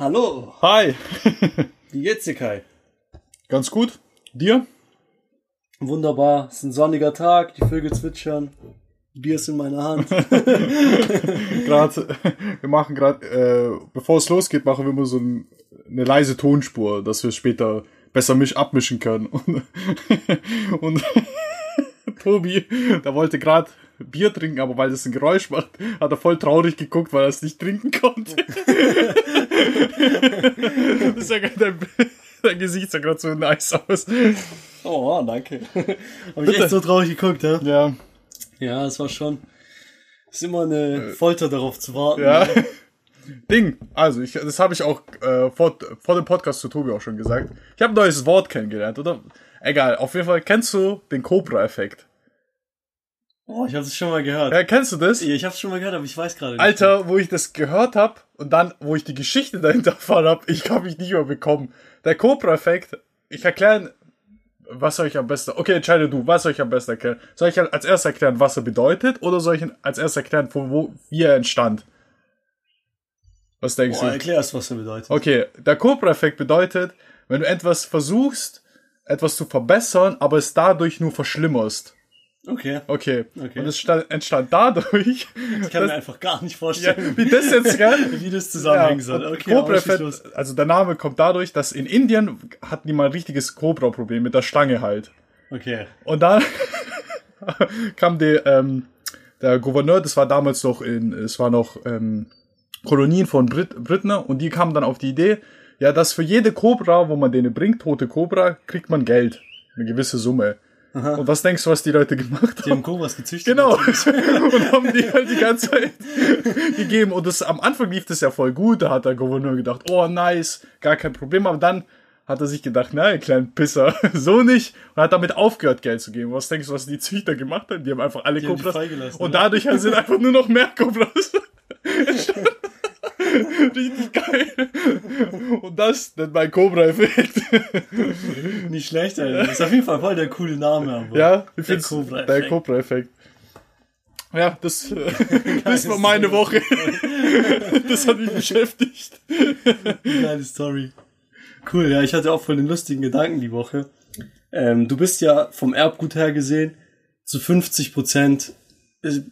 Hallo, Hi. wie geht's dir, Kai? Ganz gut. Dir? Wunderbar, es ist ein sonniger Tag, die Vögel zwitschern, Bier ist in meiner Hand. Gerade, wir machen gerade, äh, bevor es losgeht, machen wir immer so ein, eine leise Tonspur, dass wir später besser misch abmischen können. Und, und Tobi, der wollte gerade Bier trinken, aber weil das ein Geräusch macht, hat er voll traurig geguckt, weil er es nicht trinken konnte. das ist ja gerade dein, dein Gesicht sah gerade so nice aus. Oh, danke. Hab ich echt so traurig geguckt, ja? Ja, Ja, es war schon. ist immer eine Folter darauf zu warten. Ja. Ding, also ich, das habe ich auch äh, vor, vor dem Podcast zu Tobi auch schon gesagt. Ich habe ein neues Wort kennengelernt, oder? Egal, auf jeden Fall kennst du den Cobra-Effekt. Oh, ich habe es schon mal gehört. Ja, kennst du das? Ich habe es schon mal gehört, aber ich weiß gerade nicht. Alter, wo ich das gehört habe und dann, wo ich die Geschichte dahinter erfahren habe, ich habe mich nicht mehr bekommen. Der Cobra-Effekt, ich erkläre, was soll ich am besten, okay, entscheide du, was soll ich am besten erklären? Soll ich als erstes erklären, was er bedeutet, oder soll ich als erstes erklären, von wo, wie er entstand? Was denkst Boah, du? erklär erst, was er bedeutet. Okay, der Cobra-Effekt bedeutet, wenn du etwas versuchst, etwas zu verbessern, aber es dadurch nur verschlimmerst. Okay. Okay. Okay. Und es stand, entstand dadurch, Ich kann mir einfach gar nicht ja, vorstellen, wie das jetzt, gell? wie das zusammenhängen Ja, soll. Okay, Cobra-Effekt, los. also der Name kommt dadurch, dass in Indien hatten die mal ein richtiges Cobra-Problem mit der Schlange halt. Okay. Und dann kam der, ähm, der Gouverneur, das war damals noch in, es war noch ähm, Kolonien von Brit Briten und die kamen dann auf die Idee, ja, dass für jede Cobra, wo man denen bringt, tote Cobra, kriegt man Geld. Eine gewisse Summe. Und was denkst du, was die Leute gemacht Die haben? haben Kobras gezüchtet. Genau. und haben die halt die ganze Zeit gegeben. Und das, am Anfang lief das ja voll gut. Da hat der Gouverneur gedacht, oh nice, gar kein Problem. Aber dann hat er sich gedacht, na, ihr kleinen Pisser, so nicht. Und hat damit aufgehört, Geld zu geben. Was denkst du, was die Züchter gemacht haben? Die haben einfach alle Die haben Cobras. Und oder? dadurch sind einfach nur noch mehr Cobras. entstanden. Richtig geil. Und das nennt mein Cobra-Effekt. Nicht schlecht, Alter. Das ist auf jeden Fall voll der coole Name. Aber. Ja, ich Der Cobra-Effekt. der Cobra-Effekt. Ja, das, äh, das war meine Woche. Das hat mich beschäftigt. Geile Story. Cool, ja, ich hatte auch voll den lustigen Gedanken die Woche. Ähm, du bist ja vom Erbgut her gesehen zu 50 Prozent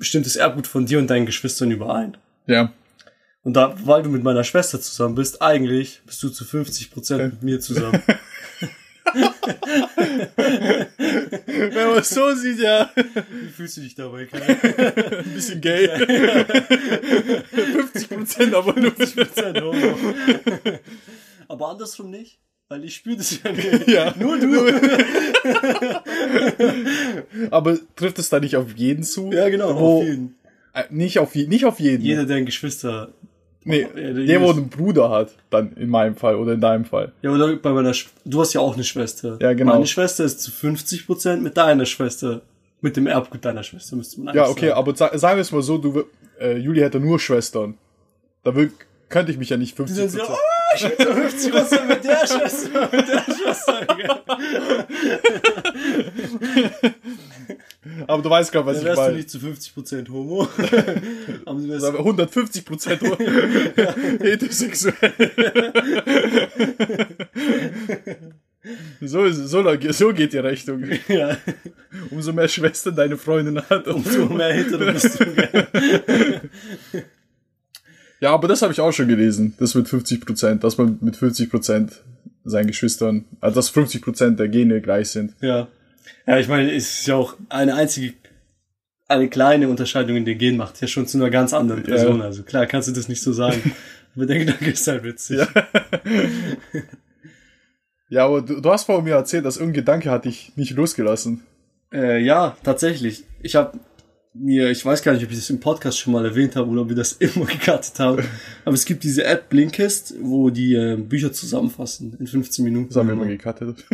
stimmt das Erbgut von dir und deinen Geschwistern überein. Ja. Und da, weil du mit meiner Schwester zusammen bist, eigentlich bist du zu 50 Prozent mit mir zusammen. Wenn man es so sieht, ja. Wie fühlst du dich dabei, Kai? Ein bisschen gay. 50 Prozent, aber nur 50% Homo. Aber andersrum nicht, weil ich spüre das ja nicht. Ja. Nur du. Aber trifft es da nicht auf jeden zu? Ja, genau, Wo, auf jeden. äh, nicht auf jeden, nicht auf jeden. Jeder, der ein Geschwister nee, Ja, der der, wo einen Bruder hat, dann in meinem Fall oder in deinem Fall. Ja, oder bei meiner Sch Du hast ja auch eine Schwester. Ja, genau. Meine Schwester ist zu 50% mit deiner Schwester. Mit dem Erbgut deiner Schwester müsste man Ja, okay, sagen. aber sa sagen wir es mal so, du, äh, Juli hätte nur Schwestern. Da könnte ich mich ja nicht 50 Die sind so, oh, ich bin zu 50% mit der Schwester, mit der Schwester. Aber du weißt gerade, was Dann ich wärst du meine. nicht zu 50% Homo. Aber 150 Prozent heterosexuell. so, so, so geht die Rechnung. ja, Umso mehr Schwestern deine Freundin hat. umso mehr hetero bist du. Ja, aber das habe ich auch schon gelesen. Das mit 50 Prozent, dass man mit 50 Prozent seinen Geschwistern, also dass 50 Prozent der Gene gleich sind. Ja. Ja, ich meine, es ist ja auch eine einzige, eine kleine Unterscheidung in den Genen macht ja schon zu einer ganz anderen Person. Ja. Also klar kannst du das nicht so sagen. Aber der Gedanke ist halt witzig. Ja. Ja, aber du, du hast vor mir erzählt, dass irgendein Gedanke hat dich nicht losgelassen. Äh, ja, tatsächlich. Ich habe mir, ich weiß gar nicht, ob ich das im Podcast schon mal erwähnt habe oder ob wir das immer gekartet haben, aber es gibt diese App Blinkist, wo die äh, Bücher zusammenfassen in 15 Minuten. Das haben wir immer gecuttet.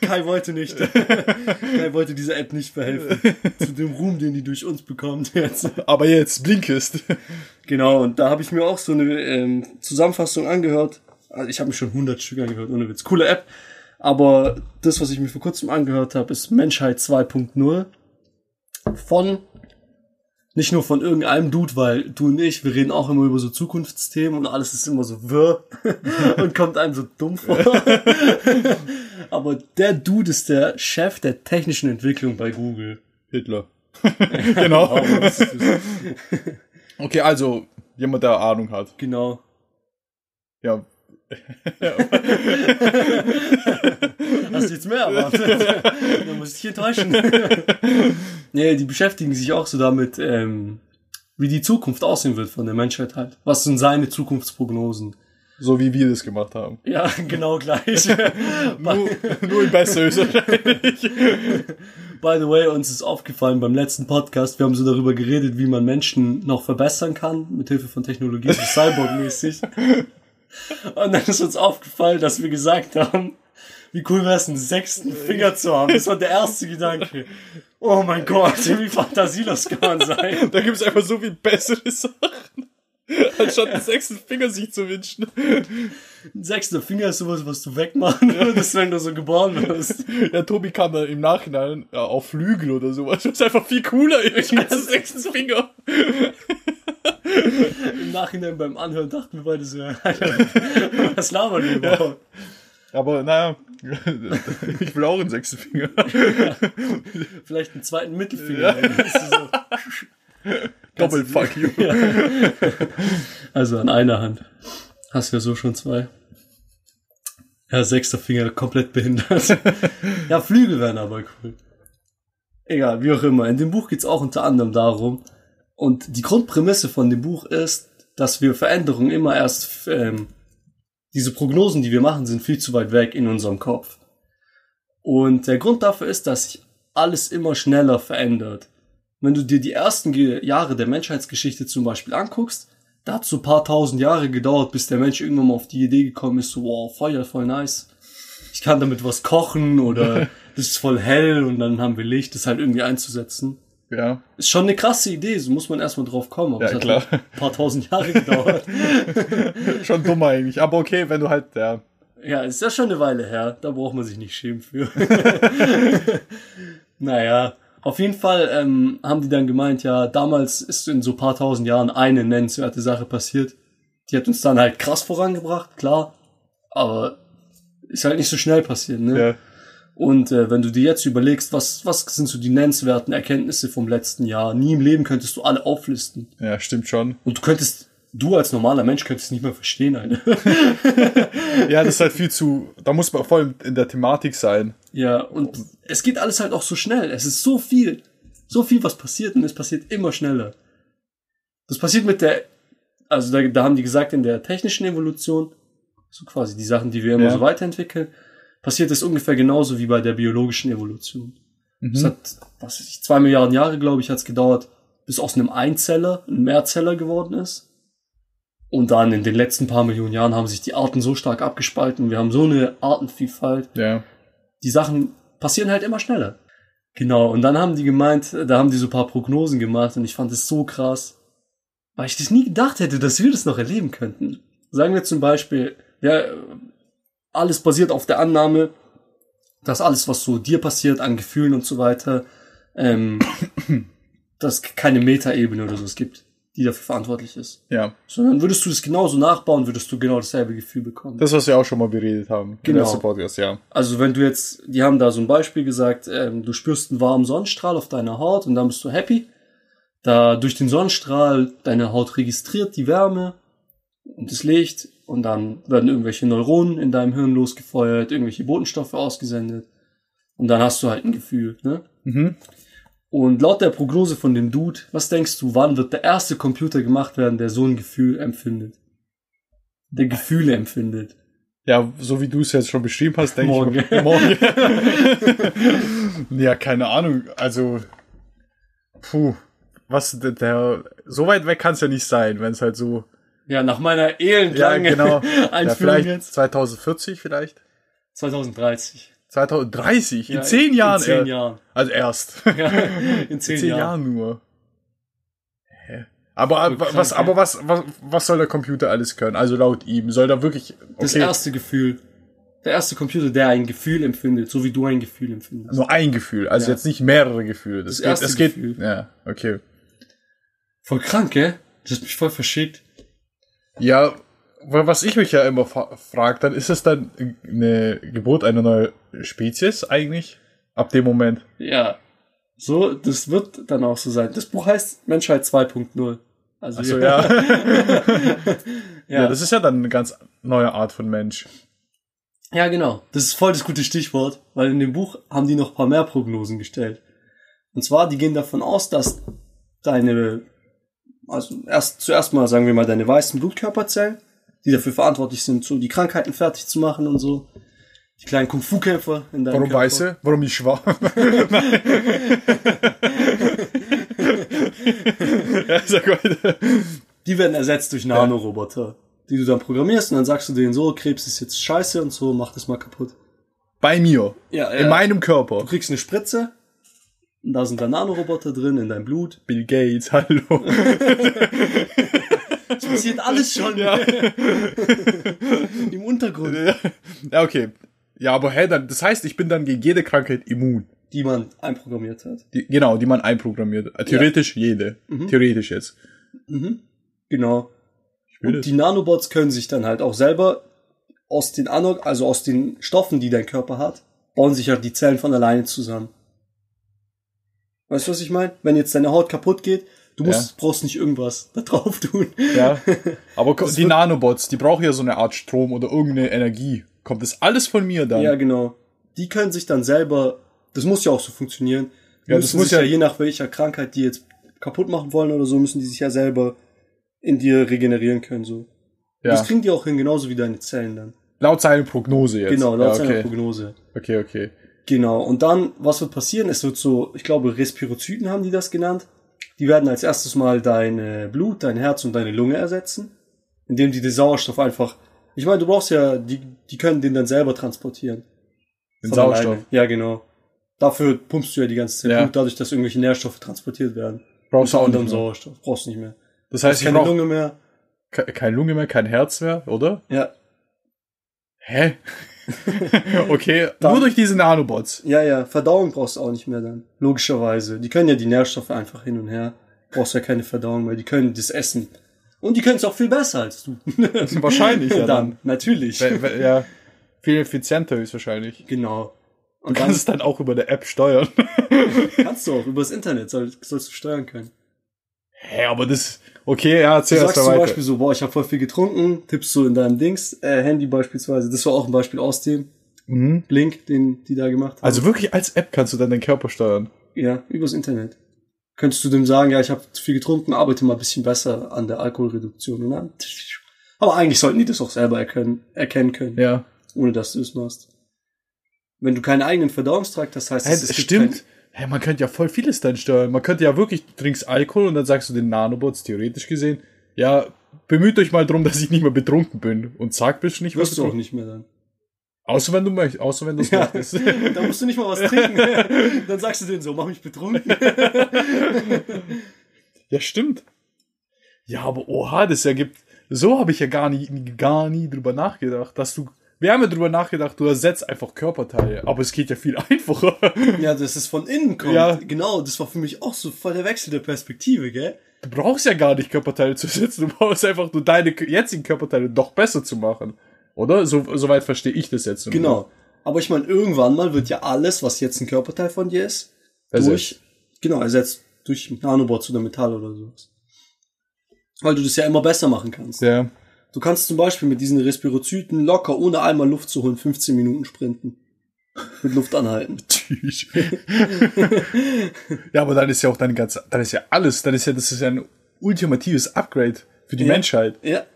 Kai wollte nicht. Kai wollte dieser App nicht verhelfen. Zu dem Ruhm, den die durch uns bekommt jetzt. Aber jetzt, Blinkist. Genau, und da habe ich mir auch so eine ähm, Zusammenfassung angehört. Also ich habe mir schon 100 Stück angehört, ohne Witz. Coole App. Aber das, was ich mir vor kurzem angehört habe, ist Menschheit 2.0 von Nicht nur von irgendeinem Dude, weil du und ich, wir reden auch immer über so Zukunftsthemen und alles ist immer so wirr und kommt einem so dumm vor. Aber der Dude ist der Chef der technischen Entwicklung bei Google. Hitler. genau. Okay, also jemand, der Ahnung hat. Genau. Ja, Hast du jetzt mehr erwartet? Dann muss ich dich enttäuschen. nee, die beschäftigen sich auch so damit, ähm, wie die Zukunft aussehen wird von der Menschheit halt. Was sind seine Zukunftsprognosen? so wie wir das gemacht haben. Ja, genau gleich. Nur, nur in besser By the way, uns ist aufgefallen beim letzten Podcast, wir haben so darüber geredet, wie man Menschen noch verbessern kann, mit Hilfe von Technologie, so Cyborg-mäßig. Und dann ist uns aufgefallen, dass wir gesagt haben, wie cool wäre es, einen sechsten Finger zu haben. Das war der erste Gedanke. Oh mein Gott, wie fantasielos kann man sein. Da gibt es einfach so viel bessere Sachen. Anstatt den sechsten Finger sich zu wünschen. Ein sechster Finger ist sowas, was du wegmachen würdest, wenn du so geboren wirst. Ja, Tobi kam dann im Nachhinein ja, auf Flügel oder sowas, was einfach viel cooler ist als den sechsten Finger. Im Nachhinein beim Anhören dachten wir beide so, was labern wir überhaupt? Aber naja, ich will auch einen sechsten Finger. Vielleicht einen zweiten Mittelfinger. Du so, Doppel fuck you. Also an einer Hand. Hast ja so schon zwei. Ja, sechster Finger komplett behindert. ja, Flügel wären aber cool. Egal, wie auch immer. In dem Buch geht's auch unter anderem darum. Und die Grundprämisse von dem Buch ist, dass wir Veränderungen immer erst, ähm, diese Prognosen, die wir machen, sind viel zu weit weg in unserem Kopf. Und der Grund dafür ist, dass sich alles immer schneller verändert. Wenn du dir die ersten Jahre der Menschheitsgeschichte zum Beispiel anguckst, da hat so ein paar tausend Jahre gedauert, bis der Mensch irgendwann mal auf die Idee gekommen ist, so, wow, Feuer, voll nice. Ich kann damit was kochen oder das ist voll hell und dann haben wir Licht, das halt irgendwie einzusetzen. Ja, Ist schon eine krasse Idee, so muss man erstmal drauf kommen. Aber Ja, es hat klar. ein paar tausend Jahre gedauert. schon dumm eigentlich. Aber okay, wenn du halt, ja. ja, ist ja schon eine Weile her, da braucht man sich nicht schämen für. naja, auf jeden Fall ähm, haben die dann gemeint, ja, damals ist in so ein paar tausend Jahren eine nennenswerte Sache passiert. Die hat uns dann halt krass vorangebracht, klar. Aber ist halt nicht so schnell passiert, ne? ja. Und äh, wenn du dir jetzt überlegst, was, was sind so die nennenswerten Erkenntnisse vom letzten Jahr, nie im Leben könntest du alle auflisten. Ja, stimmt schon. Und du könntest, du als normaler Mensch könntest nicht mehr verstehen, eine. Ja, das ist halt viel zu, da muss man voll in der Thematik sein. ja, und es geht alles halt auch so schnell. Es ist so viel, so viel, was passiert und es passiert immer schneller. Das passiert mit der, also da, da haben die gesagt, in der technischen Evolution, so quasi die Sachen, die wir immer Ja. so weiterentwickeln, passiert es ungefähr genauso wie bei der biologischen Evolution. Es Mhm. hat, was weiß ich, zwei Milliarden Jahre, glaube ich, hat es gedauert, bis aus einem Einzeller ein Mehrzeller geworden ist. Und dann in den letzten paar Millionen Jahren haben sich die Arten so stark abgespalten. Wir haben so eine Artenvielfalt. Ja. Die Sachen passieren halt immer schneller. Genau. Und dann haben die gemeint, da haben die so ein paar Prognosen gemacht und ich fand es so krass, weil ich das nie gedacht hätte, dass wir das noch erleben könnten. Sagen wir zum Beispiel, ja, alles basiert auf der Annahme, dass alles, was so dir passiert, an Gefühlen und so weiter, ähm, dass keine Metaebene oder so es gibt, die dafür verantwortlich ist. Ja. Sondern würdest du das genauso nachbauen, würdest du genau dasselbe Gefühl bekommen. Das, was wir auch schon mal beredet haben. Im Genau. ersten Podcast, ja. Also wenn du jetzt, die haben da so ein Beispiel gesagt, ähm, du spürst einen warmen Sonnenstrahl auf deiner Haut und dann bist du happy. Da durch den Sonnenstrahl deine Haut registriert die Wärme und das Licht und dann werden irgendwelche Neuronen in deinem Hirn losgefeuert, irgendwelche Botenstoffe ausgesendet und dann hast du halt ein Gefühl. Ne? Mhm. Und laut der Prognose von dem Dude, was denkst du, wann wird der erste Computer gemacht werden, der so ein Gefühl empfindet? Der Gefühle empfindet. Ja, so wie du es jetzt schon beschrieben hast, denke Morgen. ich. Morgen. ja, keine Ahnung. Also, puh, was der, der so weit weg kann es ja nicht sein, wenn es halt so. Ja, nach meiner Ja, elendlangen genau. Ja, Einführung vielleicht jetzt. 2040 vielleicht. 2030. 2030, in Ja, zehn Jahren. In zehn erst. Jahren. Also erst. Ja, in In zehn, zehn Jahren. Jahren nur. Hä? Aber, So was, krank, aber ja. was, was, was soll der Computer alles können? Also laut ihm soll da wirklich. Das Okay, erste Gefühl. Der erste Computer, der ein Gefühl empfindet, so wie du ein Gefühl empfindest. nur ein Gefühl, also Ja. jetzt nicht mehrere Gefühle. Das, Das geht, erste es geht, Gefühl. ja, okay. Voll krank, gell? Das hat mich voll verschickt. Ja, weil was ich mich ja immer frage, dann ist es dann eine Geburt einer neuen Spezies eigentlich? Ab dem Moment. Ja. So, das wird dann auch so sein. Das Buch heißt Menschheit 2.0. Also so, ja. ja. ja. das ist ja dann eine ganz neue Art von Mensch. Ja, genau. Das ist voll das gute Stichwort, weil in dem Buch haben die noch ein paar mehr Prognosen gestellt. Und zwar, die gehen davon aus, dass deine, also erst zuerst mal sagen wir mal deine weißen Blutkörperzellen, die dafür verantwortlich sind, so die Krankheiten fertig zu machen und so. Die kleinen Kung-Fu-Kämpfer in deinem Warum Körper. weiße? Warum nicht schwach? ja, sag weiter. Die werden ersetzt durch Nanoroboter, die du dann programmierst und dann sagst du denen so, Krebs ist jetzt scheiße und so, mach das mal kaputt. Bei mir? Ja, In meinem Körper? Du kriegst eine Spritze und da sind dann Nanoroboter drin in deinem Blut. Bill Gates, hallo. Es passiert alles schon. Ja. Im Untergrund. Ja, okay. Ja, aber hä, dann, das heißt, ich bin dann gegen jede Krankheit immun. Die man einprogrammiert hat. Die, genau, die man einprogrammiert. Äh, theoretisch ja. jede. Mhm. Theoretisch jetzt. Mhm. Genau. Und die Nanobots können sich dann halt auch selber aus den Anog, also aus den Stoffen, die dein Körper hat, bauen sich ja die Zellen von alleine zusammen. Weißt du, was ich meine? Wenn jetzt deine Haut kaputt geht, du musst, ja. brauchst nicht irgendwas da drauf tun. Ja. Aber die Nanobots, die brauchen ja so eine Art Strom oder irgendeine Energie. Kommt das alles von mir dann? Ja, genau. Die können sich dann selber, das muss ja auch so funktionieren. Die ja, das muss ja, je nach welcher Krankheit die jetzt kaputt machen wollen oder so, müssen die sich ja selber in dir regenerieren können, so. Ja. Das kriegen die auch hin, genauso wie deine Zellen dann. Laut seiner Prognose jetzt. Genau, laut ja, okay. seiner Prognose. Okay, okay. Genau. Und dann, was wird passieren? Es wird so, ich glaube, Respirozyten haben die das genannt. Die werden als erstes mal dein Blut, dein Herz und deine Lunge ersetzen, indem die den Sauerstoff einfach ich meine, du brauchst ja, die, die können den dann selber transportieren. Den Sauerstoff. Alleine. Ja, genau. Dafür pumpst du ja die ganze Zeit ja. Blut, dadurch, dass irgendwelche Nährstoffe transportiert werden. Brauchst du auch nicht mehr. Sauerstoff. Brauchst du nicht mehr. Das heißt, keine Lunge mehr. Keine Lunge mehr, kein Herz mehr, oder? Ja. Hä? okay, dann, nur durch diese Nanobots. Ja, ja, Verdauung brauchst du auch nicht mehr dann. Logischerweise. Die können ja die Nährstoffe einfach hin und her. Brauchst ja keine Verdauung mehr. Die können das essen. Und die können es auch viel besser als du. Wahrscheinlich, ja. Dann, dann. natürlich. Ja, viel effizienter ist wahrscheinlich. Genau. Und du kannst es dann auch über der App steuern. kannst du auch, über das Internet soll, sollst du steuern können. Hä, aber das, okay, ja, erzähl Du sagst zum. Beispiel so, boah, ich habe voll viel getrunken, tippst so in deinem Dings, äh, Handy beispielsweise, das war auch ein Beispiel aus dem mhm. Blink, den die da gemacht haben. Also wirklich als App kannst du dann deinen Körper steuern? Ja, übers Internet könntest du dem sagen, ja, ich habe zu viel getrunken, arbeite mal ein bisschen besser an der Alkoholreduktion. Und dann, aber eigentlich sollten die das auch selber erkennen, erkennen können. Ja. Ohne dass du es machst. Wenn du keinen eigenen Verdauungstrakt hast, heißt hey, es, stimmt. Hey, man könnte ja voll vieles dann steuern. Man könnte ja wirklich, du trinkst Alkohol und dann sagst du den Nanobots, theoretisch gesehen, ja, bemüht euch mal drum, dass ich nicht mehr betrunken bin. Und sag bist du nicht, was du auch nicht mehr dann. Außer wenn du möchtest, außer wenn du es ja, möchtest. Da musst du nicht mal was trinken. Dann sagst du denen so, mach mich betrunken. ja, stimmt. Ja, aber oha, das ergibt. So habe ich ja gar nie, gar nie drüber nachgedacht, dass du. Wir haben ja drüber nachgedacht, du ersetzt einfach Körperteile, aber es geht ja viel einfacher. Ja, dass es von innen kommt. Ja. Genau, das war für mich auch so voll der Wechsel der Perspektive, gell? Du brauchst ja gar nicht Körperteile zu ersetzen, du brauchst einfach nur deine jetzigen Körperteile doch besser zu machen. Oder? So, soweit verstehe ich das jetzt. Genau. Aber ich meine, irgendwann mal wird ja alles, was jetzt ein Körperteil von dir ist, ersetzt. durch, genau, ersetzt durch Nanobots oder Metall oder sowas. Weil du das ja immer besser machen kannst. Ja. Du kannst zum Beispiel mit diesen Respirozyten locker, ohne einmal Luft zu holen, 15 Minuten sprinten. Mit Luft anhalten. Ja, aber dann ist ja auch deine ganze, dann ist ja alles, dann ist ja, das ist ja ein ultimatives Upgrade für die ja. Menschheit. Ja.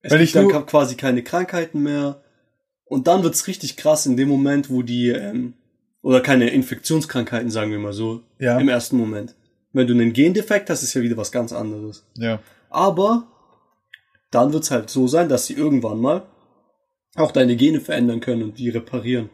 Es Weil ich dann quasi keine Krankheiten mehr. Und dann wird's richtig krass in dem Moment, wo die, ähm, oder keine Infektionskrankheiten, sagen wir mal so, ja. im ersten Moment. Wenn du einen Gendefekt hast, ist ja wieder was ganz anderes. Ja. Aber dann wird's halt so sein, dass sie irgendwann mal auch deine Gene verändern können und die reparieren.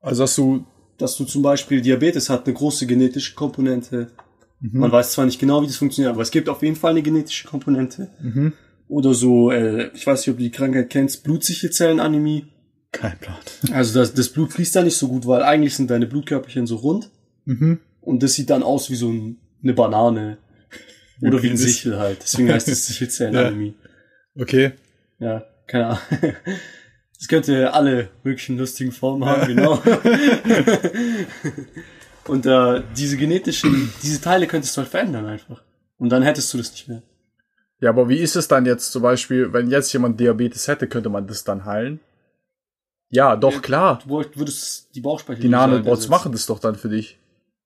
Also dass du, dass du zum Beispiel Diabetes hat eine große genetische Komponente. Mhm. Man weiß zwar nicht genau, wie das funktioniert, aber es gibt auf jeden Fall eine genetische Komponente. Mhm. Oder so, äh, ich weiß nicht, ob du die Krankheit kennst, Blutsichelzellenanämie. Kein Plan. Also das, das Blut fließt da nicht so gut, weil eigentlich sind deine Blutkörperchen so rund. Mhm. Und das sieht dann aus wie so ein, eine Banane. Oder wie ein. Sichel halt. Deswegen heißt es Sichelzellenanämie. Okay. Ja, keine Ahnung. Das könnte alle möglichen lustigen Formen haben, genau. Und äh, diese genetischen, diese Teile könntest du halt verändern einfach. Und dann hättest du das nicht mehr. Ja, aber wie ist es dann jetzt zum Beispiel, wenn jetzt jemand Diabetes hätte, könnte man das dann heilen? Ja, doch, klar. Du würdest die Bauchspeicheldrüse Die Nanobots machen das doch dann für dich.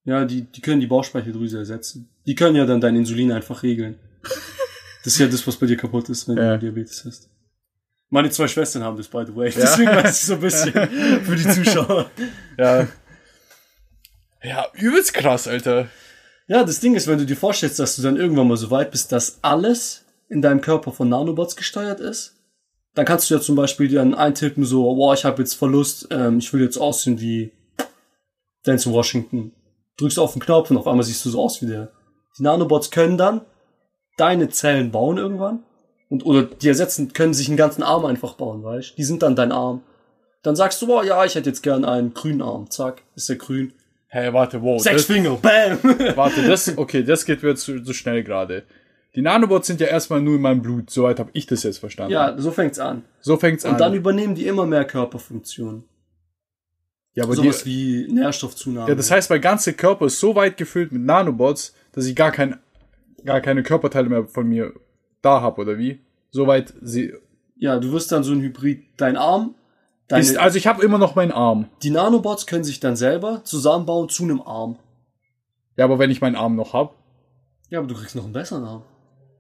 Ja, die, die können die Bauchspeicheldrüse ersetzen. Die können ja dann dein Insulin einfach regeln. Das ist ja das, was bei dir kaputt ist, wenn Ja. du Diabetes hast. Meine zwei Schwestern haben das, by the way. Deswegen weiß ich so ein bisschen für die Zuschauer. Ja. Ja, übelst krass, Alter. Ja, das Ding ist, wenn du dir vorstellst, dass du dann irgendwann mal so weit bist, dass alles in deinem Körper von Nanobots gesteuert ist, dann kannst du ja zum Beispiel dann eintippen, so, boah, ich habe jetzt Verlust, ähm, ich will jetzt aussehen wie Denzel Washington. Drückst auf den Knopf und auf einmal siehst du so aus wie der. Die Nanobots können dann deine Zellen bauen irgendwann und oder die ersetzen, können sich einen ganzen Arm einfach bauen, weißt? du? Die sind dann dein Arm. Dann sagst du, boah, ja, ich hätte jetzt gern einen grünen Arm. Zack, ist der grün. Hey, warte, wow. Sechs Das, Finger, bam! warte, das, okay, das geht mir zu, zu schnell gerade. Die Nanobots sind ja erstmal nur in meinem Blut. Soweit habe ich das jetzt verstanden. ja, so fängt's an. So fängt's an. Und dann übernehmen die immer mehr Körperfunktionen. ja, aber die, Sowas wie Nährstoffzunahme. ja, das heißt, mein ganzer Körper ist so weit gefüllt mit Nanobots, dass ich gar kein, gar keine Körperteile mehr von mir da habe, oder wie? Soweit sie, ja, du wirst dann so ein Hybrid. Dein Arm, deine, ist, also ich habe immer noch meinen Arm. die Nanobots können sich dann selber zusammenbauen zu einem Arm. Ja, aber wenn ich meinen Arm noch hab. Ja, aber du kriegst noch einen besseren Arm.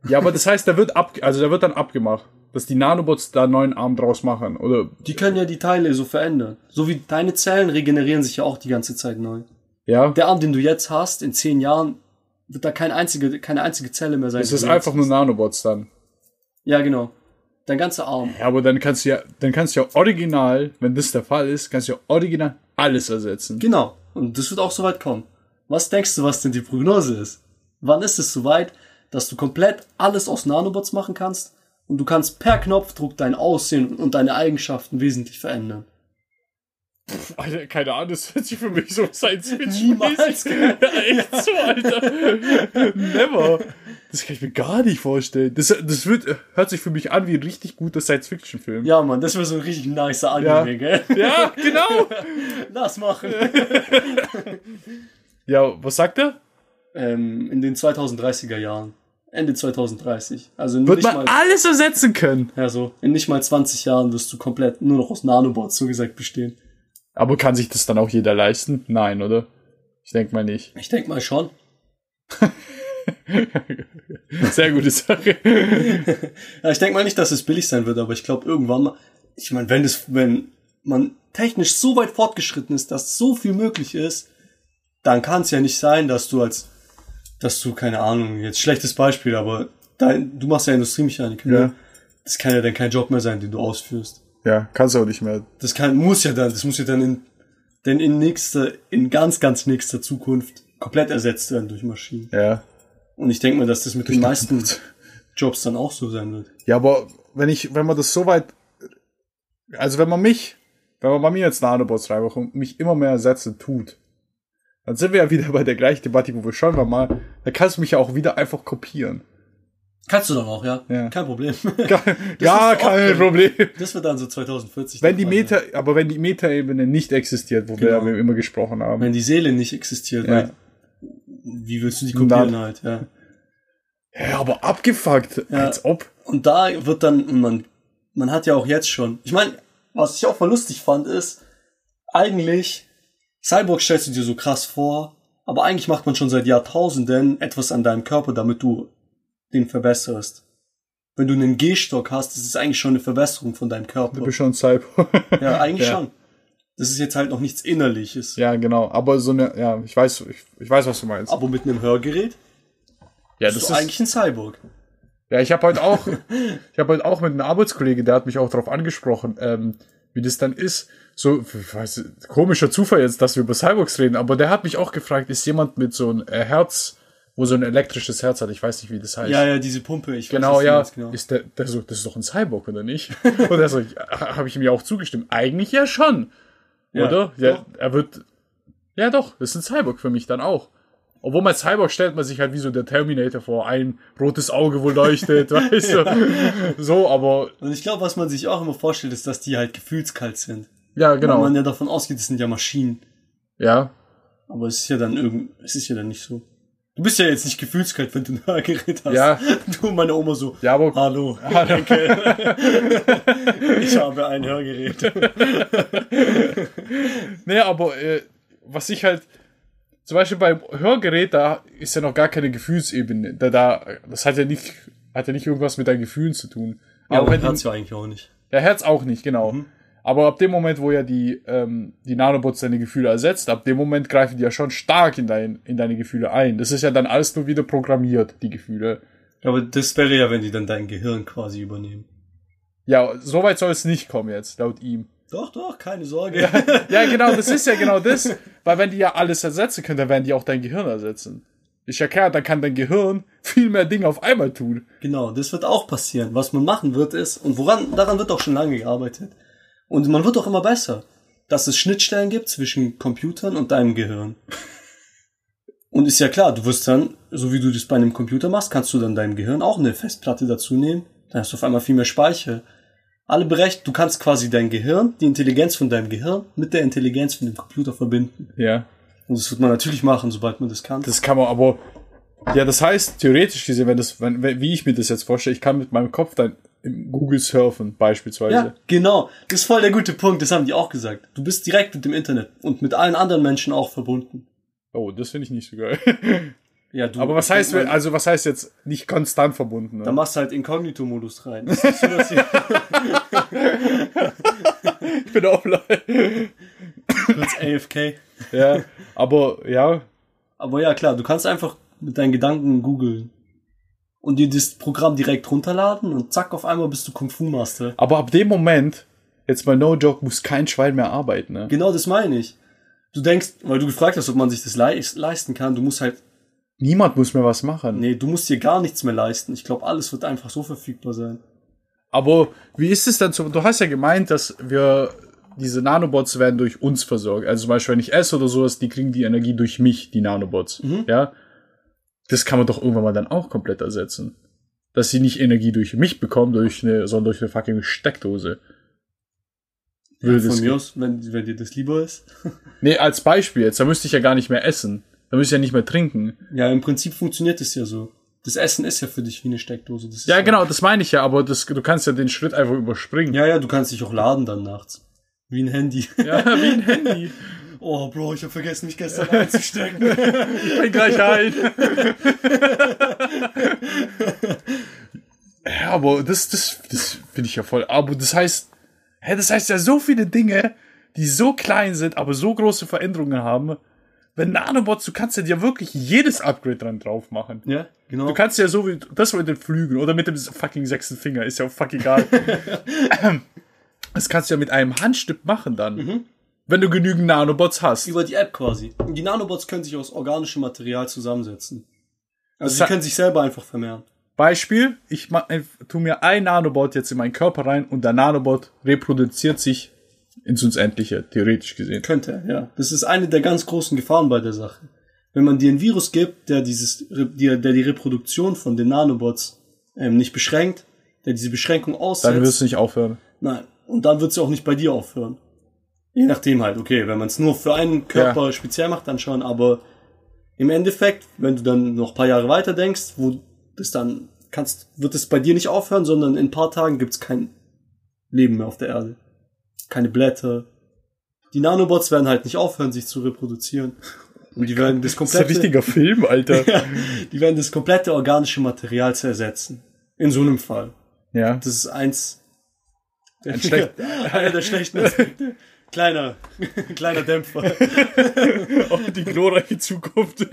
Ja, aber das heißt, der wird ab, also der wird dann abgemacht, dass die Nanobots da einen neuen Arm draus machen, oder? Die können ja die Teile so verändern. So wie deine Zellen regenerieren sich ja auch die ganze Zeit neu. Ja. Der Arm, den du jetzt hast, in zehn Jahren, wird da keine einzige, keine einzige Zelle mehr sein. Es ist einfach nur. Nanobots dann. Ja, genau. Dein ganzer Arm. Ja, aber dann kannst du ja, dann kannst du ja original, wenn das der Fall ist, kannst du ja original alles ersetzen. Genau. Und das wird auch soweit kommen. Was denkst du, was denn die Prognose ist? Wann ist es soweit, dass du komplett alles aus Nanobots machen kannst und du kannst per Knopfdruck dein Aussehen und deine Eigenschaften wesentlich verändern? Alter, keine Ahnung, das hört sich für mich so Science Fiction Niemals, gell? Echt so, Alter. Never. Das kann ich mir gar nicht vorstellen. Das, das wird, hört sich für mich an wie ein richtig guter Science-Fiction-Film. Ja, Mann, das wäre so ein richtig nicer Ja. Anime, gell? ja, genau. Lass machen. Ja, was sagt er? ähm, in den 2030er Jahren. Ende 2030. Also in Wird nicht man mal, alles ersetzen können. ja, so, in nicht mal 20 Jahren wirst du komplett nur noch aus Nanobots, so gesagt, bestehen. Aber kann sich das dann auch jeder leisten? Nein, oder? Ich denke mal nicht. Ich denk mal schon. Sehr gute Sache. Ja, ich denke mal nicht, dass es billig sein wird, aber ich glaube irgendwann mal, ich meine, wenn es, wenn man technisch so weit fortgeschritten ist, dass so viel möglich ist, dann kann es ja nicht sein, dass du als, dass du, keine Ahnung, jetzt schlechtes Beispiel, aber dein, du machst ja Industriemechaniker, Ja. ne? Das kann ja dann kein Job mehr sein, den du ausführst. Ja, kannst du auch nicht mehr. Das kann, muss ja dann, das muss ja dann in, denn in nächster, in ganz, ganz nächster Zukunft komplett ersetzt werden durch Maschinen. Ja. Und ich denke mal, dass das mit den meisten Jobs dann auch so sein wird. Ja, aber wenn ich, wenn man das so weit, also wenn man mich, wenn man bei mir jetzt Nanobots reinmacht und mich immer mehr ersetzen tut, dann sind wir ja wieder bei der gleichen Debatte, wo wir schon waren mal, da kannst du mich ja auch wieder einfach kopieren. Kannst du dann auch, ja? Ja. Kein Problem. ja, ist kein Problem. Das wird dann so 2040. Wenn die. Meta, aber wenn die Metaebene nicht existiert, wo Genau. wir immer gesprochen haben. Wenn die Seele nicht existiert, Ja. weil, wie willst du die kopieren halt, ja. Ja, aber abgefuckt, Ja. als ob. Und da wird dann, man, man hat ja auch jetzt schon, ich meine, was ich auch voll lustig fand, ist, eigentlich, Cyborg stellst du dir so krass vor, aber eigentlich macht man schon seit Jahrtausenden etwas an deinem Körper, damit du den verbesserst. Wenn du einen Gehstock hast, das ist eigentlich schon eine Verbesserung von deinem Körper. Du bist schon Cyborg. Ja, eigentlich Ja. schon. Das ist jetzt halt noch nichts Innerliches. ja, genau. Aber so eine, ja, ich weiß, ich, ich weiß, was du meinst. Aber mit einem Hörgerät ja, bist du eigentlich ein Cyborg. Ja, ich habe heute auch, ich habe heute auch mit einem Arbeitskollege, der hat mich auch darauf angesprochen, ähm, wie das dann ist. So, weiß, komischer Zufall jetzt, dass wir über Cyborgs reden, aber der hat mich auch gefragt, ist jemand mit so einem äh, Herz, wo so ein elektrisches Herz hat, ich weiß nicht, wie das heißt. Ja, ja, diese Pumpe. Ich weiß, Genau, du ja. genau. Ist der, der so, das ist doch ein Cyborg, oder nicht? Und er so, habe ich ihm ja auch zugestimmt. Eigentlich ja schon. Ja, oder? Ja, doch. er wird, ja doch, das ist ein Cyborg für mich dann auch. Obwohl man Cyborg stellt man sich halt wie so der Terminator vor, ein rotes Auge, wo leuchtet, weißt du. So, aber Und ich glaube, was man sich auch immer vorstellt, ist, dass die halt gefühlskalt sind. ja, Weil genau. man ja davon ausgeht, das sind ja Maschinen. Ja. Aber es ist ja dann irgend, es ist ja dann nicht so. Du bist ja jetzt nicht gefühlskalt, wenn du ein Hörgerät hast. Ja. Du und meine Oma so. Ja, aber Hallo. ich habe ein Hörgerät. Nee, aber äh, was ich halt, zum Beispiel beim Hörgerät, da ist ja noch gar keine Gefühlsebene. Da, da, das hat ja nicht, hat ja nicht irgendwas mit deinen Gefühlen zu tun. Ja, aber hat's die, ja eigentlich auch nicht. der Herz auch nicht, genau. Aber ab dem Moment, wo ja die, ähm, die Nanobots deine Gefühle ersetzt, ab dem Moment greifen die ja schon stark in, dein, in deine Gefühle ein. Das ist ja dann alles nur wieder programmiert, die Gefühle. Aber das wäre ja, wenn die dann dein Gehirn quasi übernehmen. Ja, so weit soll es nicht kommen jetzt, laut ihm. Doch, doch, keine Sorge. Ja, genau, das ist ja genau das. Weil wenn die ja alles ersetzen können, dann werden die auch dein Gehirn ersetzen. Ist ja klar, dann kann dein Gehirn viel mehr Dinge auf einmal tun. Genau, das wird auch passieren. Was man machen wird ist, und woran, daran wird auch schon lange gearbeitet. Und man wird auch immer besser, dass es Schnittstellen gibt zwischen Computern und deinem Gehirn. Und ist ja klar, du wirst dann, so wie du das bei einem Computer machst, kannst du dann deinem Gehirn auch eine Festplatte dazu nehmen. Dann hast du auf einmal viel mehr Speicher. Alle berechnet, du kannst quasi dein Gehirn, die Intelligenz von deinem Gehirn mit der Intelligenz von dem Computer verbinden. Ja. Und das wird man natürlich machen, sobald man das kann. Das kann man aber. Ja, das heißt, theoretisch gesehen, wenn das, wenn, wenn- wie ich mir das jetzt vorstelle, ich kann mit meinem Kopf dann im Google surfen, beispielsweise. Ja, genau. Das ist voll der gute Punkt. Das haben die auch gesagt. Du bist direkt mit dem Internet und mit allen anderen Menschen auch verbunden. Oh, das finde ich nicht so geil. Ja, du. aber was heißt, man, also was heißt jetzt nicht konstant verbunden? da Ne? machst du halt Inkognito-Modus rein. Das ist so, dass Ich bin offline. kurz AFK. ja, aber ja, Aber ja, klar, du kannst einfach mit deinen Gedanken googeln und dir das Programm direkt runterladen und zack, auf einmal bist du Kung Fu Master. aber ab dem Moment, jetzt mal no joke, muss kein Schwein mehr arbeiten. Ne? Genau das meine ich. Du denkst, weil du gefragt hast, ob man sich das leis- leisten kann, du musst halt, Niemand muss mehr was machen. nee, du musst dir gar nichts mehr leisten. Ich glaube, alles wird einfach so verfügbar sein. Aber wie ist es dann so? Du hast ja gemeint, dass wir diese Nanobots werden durch uns versorgt. Also zum Beispiel, wenn ich esse oder sowas, die kriegen die Energie durch mich, die Nanobots. Ja. Das kann man doch irgendwann mal dann auch komplett ersetzen. Dass sie nicht Energie durch mich bekommen, durch eine, sondern durch eine fucking Steckdose. Das Von mir aus, wenn, wenn dir das lieber ist. Nee, als Beispiel jetzt, da müsste ich ja gar nicht mehr essen. Da müsste ich ja nicht mehr trinken. Ja, im Prinzip funktioniert es ja so. Das Essen ist ja für dich wie eine Steckdose. Das Ja, genau, das meine ich ja, aber das, du kannst ja den Schritt einfach überspringen. Ja, ja, du kannst dich auch laden dann nachts. Wie ein Handy. Ja, wie ein Handy. Oh, Bro, ich habe vergessen, mich gestern einzustecken. Ich bin gleich ein. ja, aber das, das, das finde ich ja voll. Aber das heißt, hä, das heißt ja so viele Dinge, die so klein sind, aber so große Veränderungen haben. Wenn Nanobots, du kannst ja dir wirklich jedes Upgrade dran drauf machen. ja, genau. Du kannst ja so wie das mit den Flügeln oder mit dem fucking sechsten Finger, ist ja fucking egal. das kannst du ja mit einem Handstück machen dann. Wenn du genügend Nanobots hast. Über die App quasi. Und die Nanobots können sich aus organischem Material zusammensetzen. Also Das sie können sich selber einfach vermehren. Beispiel, ich äh, tu mir ein Nanobot jetzt in meinen Körper rein und der Nanobot reproduziert sich ins Unendliche, theoretisch gesehen. Könnte, ja. Das ist eine der ganz großen Gefahren bei der Sache. Wenn man dir ein Virus gibt, der dieses, der, der die Reproduktion von den Nanobots ähm, nicht beschränkt, der diese Beschränkung aussetzt, Dann wirst du nicht aufhören. Nein. Und dann wird sie auch nicht bei dir aufhören. Je nachdem halt, okay, wenn man es nur für einen Körper speziell macht, dann schon, aber im Endeffekt, wenn du dann noch ein paar Jahre weiter denkst, wo das dann kannst, wird es bei dir nicht aufhören, sondern in ein paar Tagen gibt's kein Leben mehr auf der Erde. Keine Blätter. Die Nanobots werden halt nicht aufhören, sich zu reproduzieren. Und die werden das Das ist ein komplette, richtiger Film, Alter. ja, die werden das komplette organische Material zersetzen. In so einem Fall. ja. Das ist eins. Der, Ein schlecht- einer der schlechten Aspekte. Kleiner, kleiner Dämpfer. Oh, die glorreiche Zukunft.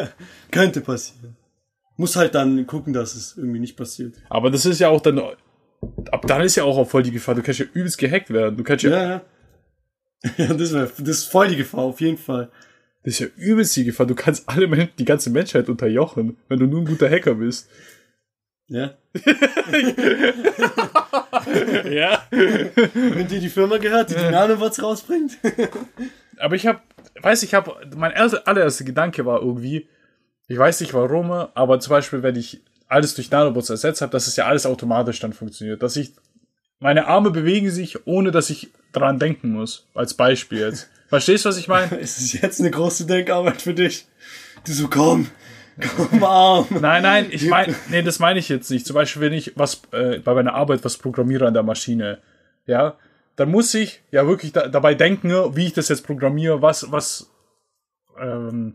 Könnte passieren. Muss halt dann gucken, dass es irgendwie nicht passiert. Aber das ist ja auch dann, ab dann ist ja auch voll die Gefahr. Du kannst ja übelst gehackt werden. Du kannst ja, Ja, ja. Ja, das, wär, das ist voll die Gefahr, auf jeden Fall. das ist ja übelst die Gefahr. Du kannst alle, Men- die ganze Menschheit unterjochen, wenn du nur ein guter Hacker bist. Ja. Ja. Wenn dir die Firma gehört, die die Nanobots rausbringt. Aber ich habe, weiß ich habe, mein erster, allererster Gedanke war irgendwie, Ich weiß nicht warum, aber zum Beispiel, wenn ich alles durch Nanobots ersetzt habe, dass es ja alles automatisch dann funktioniert. Dass ich, meine Arme bewegen sich, ohne dass ich dran denken muss. Als Beispiel jetzt. Verstehst du, was ich meine? Ist es jetzt eine große Denkarbeit für dich? Du so, komm, komm, Arm. Nein, nein, ich meine, nee, das meine ich jetzt nicht. Zum Beispiel, wenn ich was äh, bei meiner Arbeit was programmiere an der Maschine, ja, dann muss ich ja wirklich da, dabei denken, wie ich das jetzt programmiere, was, was, ähm,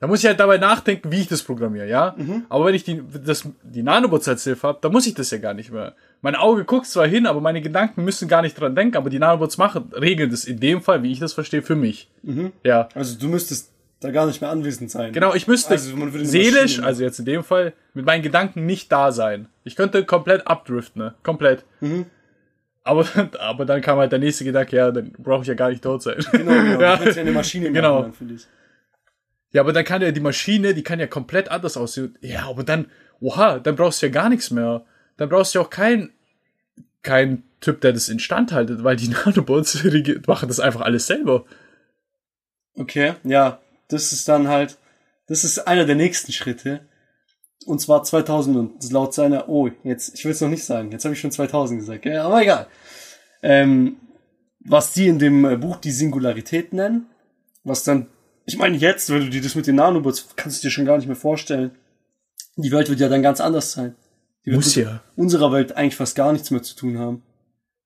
da muss ich halt dabei nachdenken, wie ich das programmiere, ja. Mhm. Aber wenn ich die, das, die Nanobots als Hilfe habe, dann muss ich das ja gar nicht mehr. Mein Auge guckt zwar hin, aber meine Gedanken müssen gar nicht dran denken, aber die Nanobots machen, regeln das in dem Fall, wie ich das verstehe, für mich. Mhm. Ja. Also du müsstest da gar nicht mehr anwesend sein. Genau, ich müsste also, seelisch, also jetzt in dem Fall, mit meinen Gedanken nicht da sein. Ich könnte komplett abdriften, ne? Komplett. Mhm. Aber, aber dann kam halt der nächste Gedanke, ja, dann brauche ich ja gar nicht tot sein. Genau, genau. ja. Du ja eine Maschine machen, genau. finde ich. Ja, aber dann kann ja die Maschine, die kann ja komplett anders aussehen. Ja, aber dann, oha, dann brauchst du ja gar nichts mehr. Dann brauchst du ja auch kein, kein Typ, der das instand haltet, weil die Nanobots machen das einfach alles selber. Okay, ja, das ist dann halt, das ist einer der nächsten Schritte. Und zwar 2000 und laut seiner, oh, jetzt, ich will es noch nicht sagen, jetzt habe ich schon 2000 gesagt, ja, aber egal. Ähm, was die in dem äh, Buch die Singularität nennen, was dann ich meine, jetzt, wenn du dir das mit den Nanobots, kannst du dir schon gar nicht mehr vorstellen. Die Welt wird ja dann ganz anders sein. Die wird Muss ja. unserer Welt eigentlich fast gar nichts mehr zu tun haben.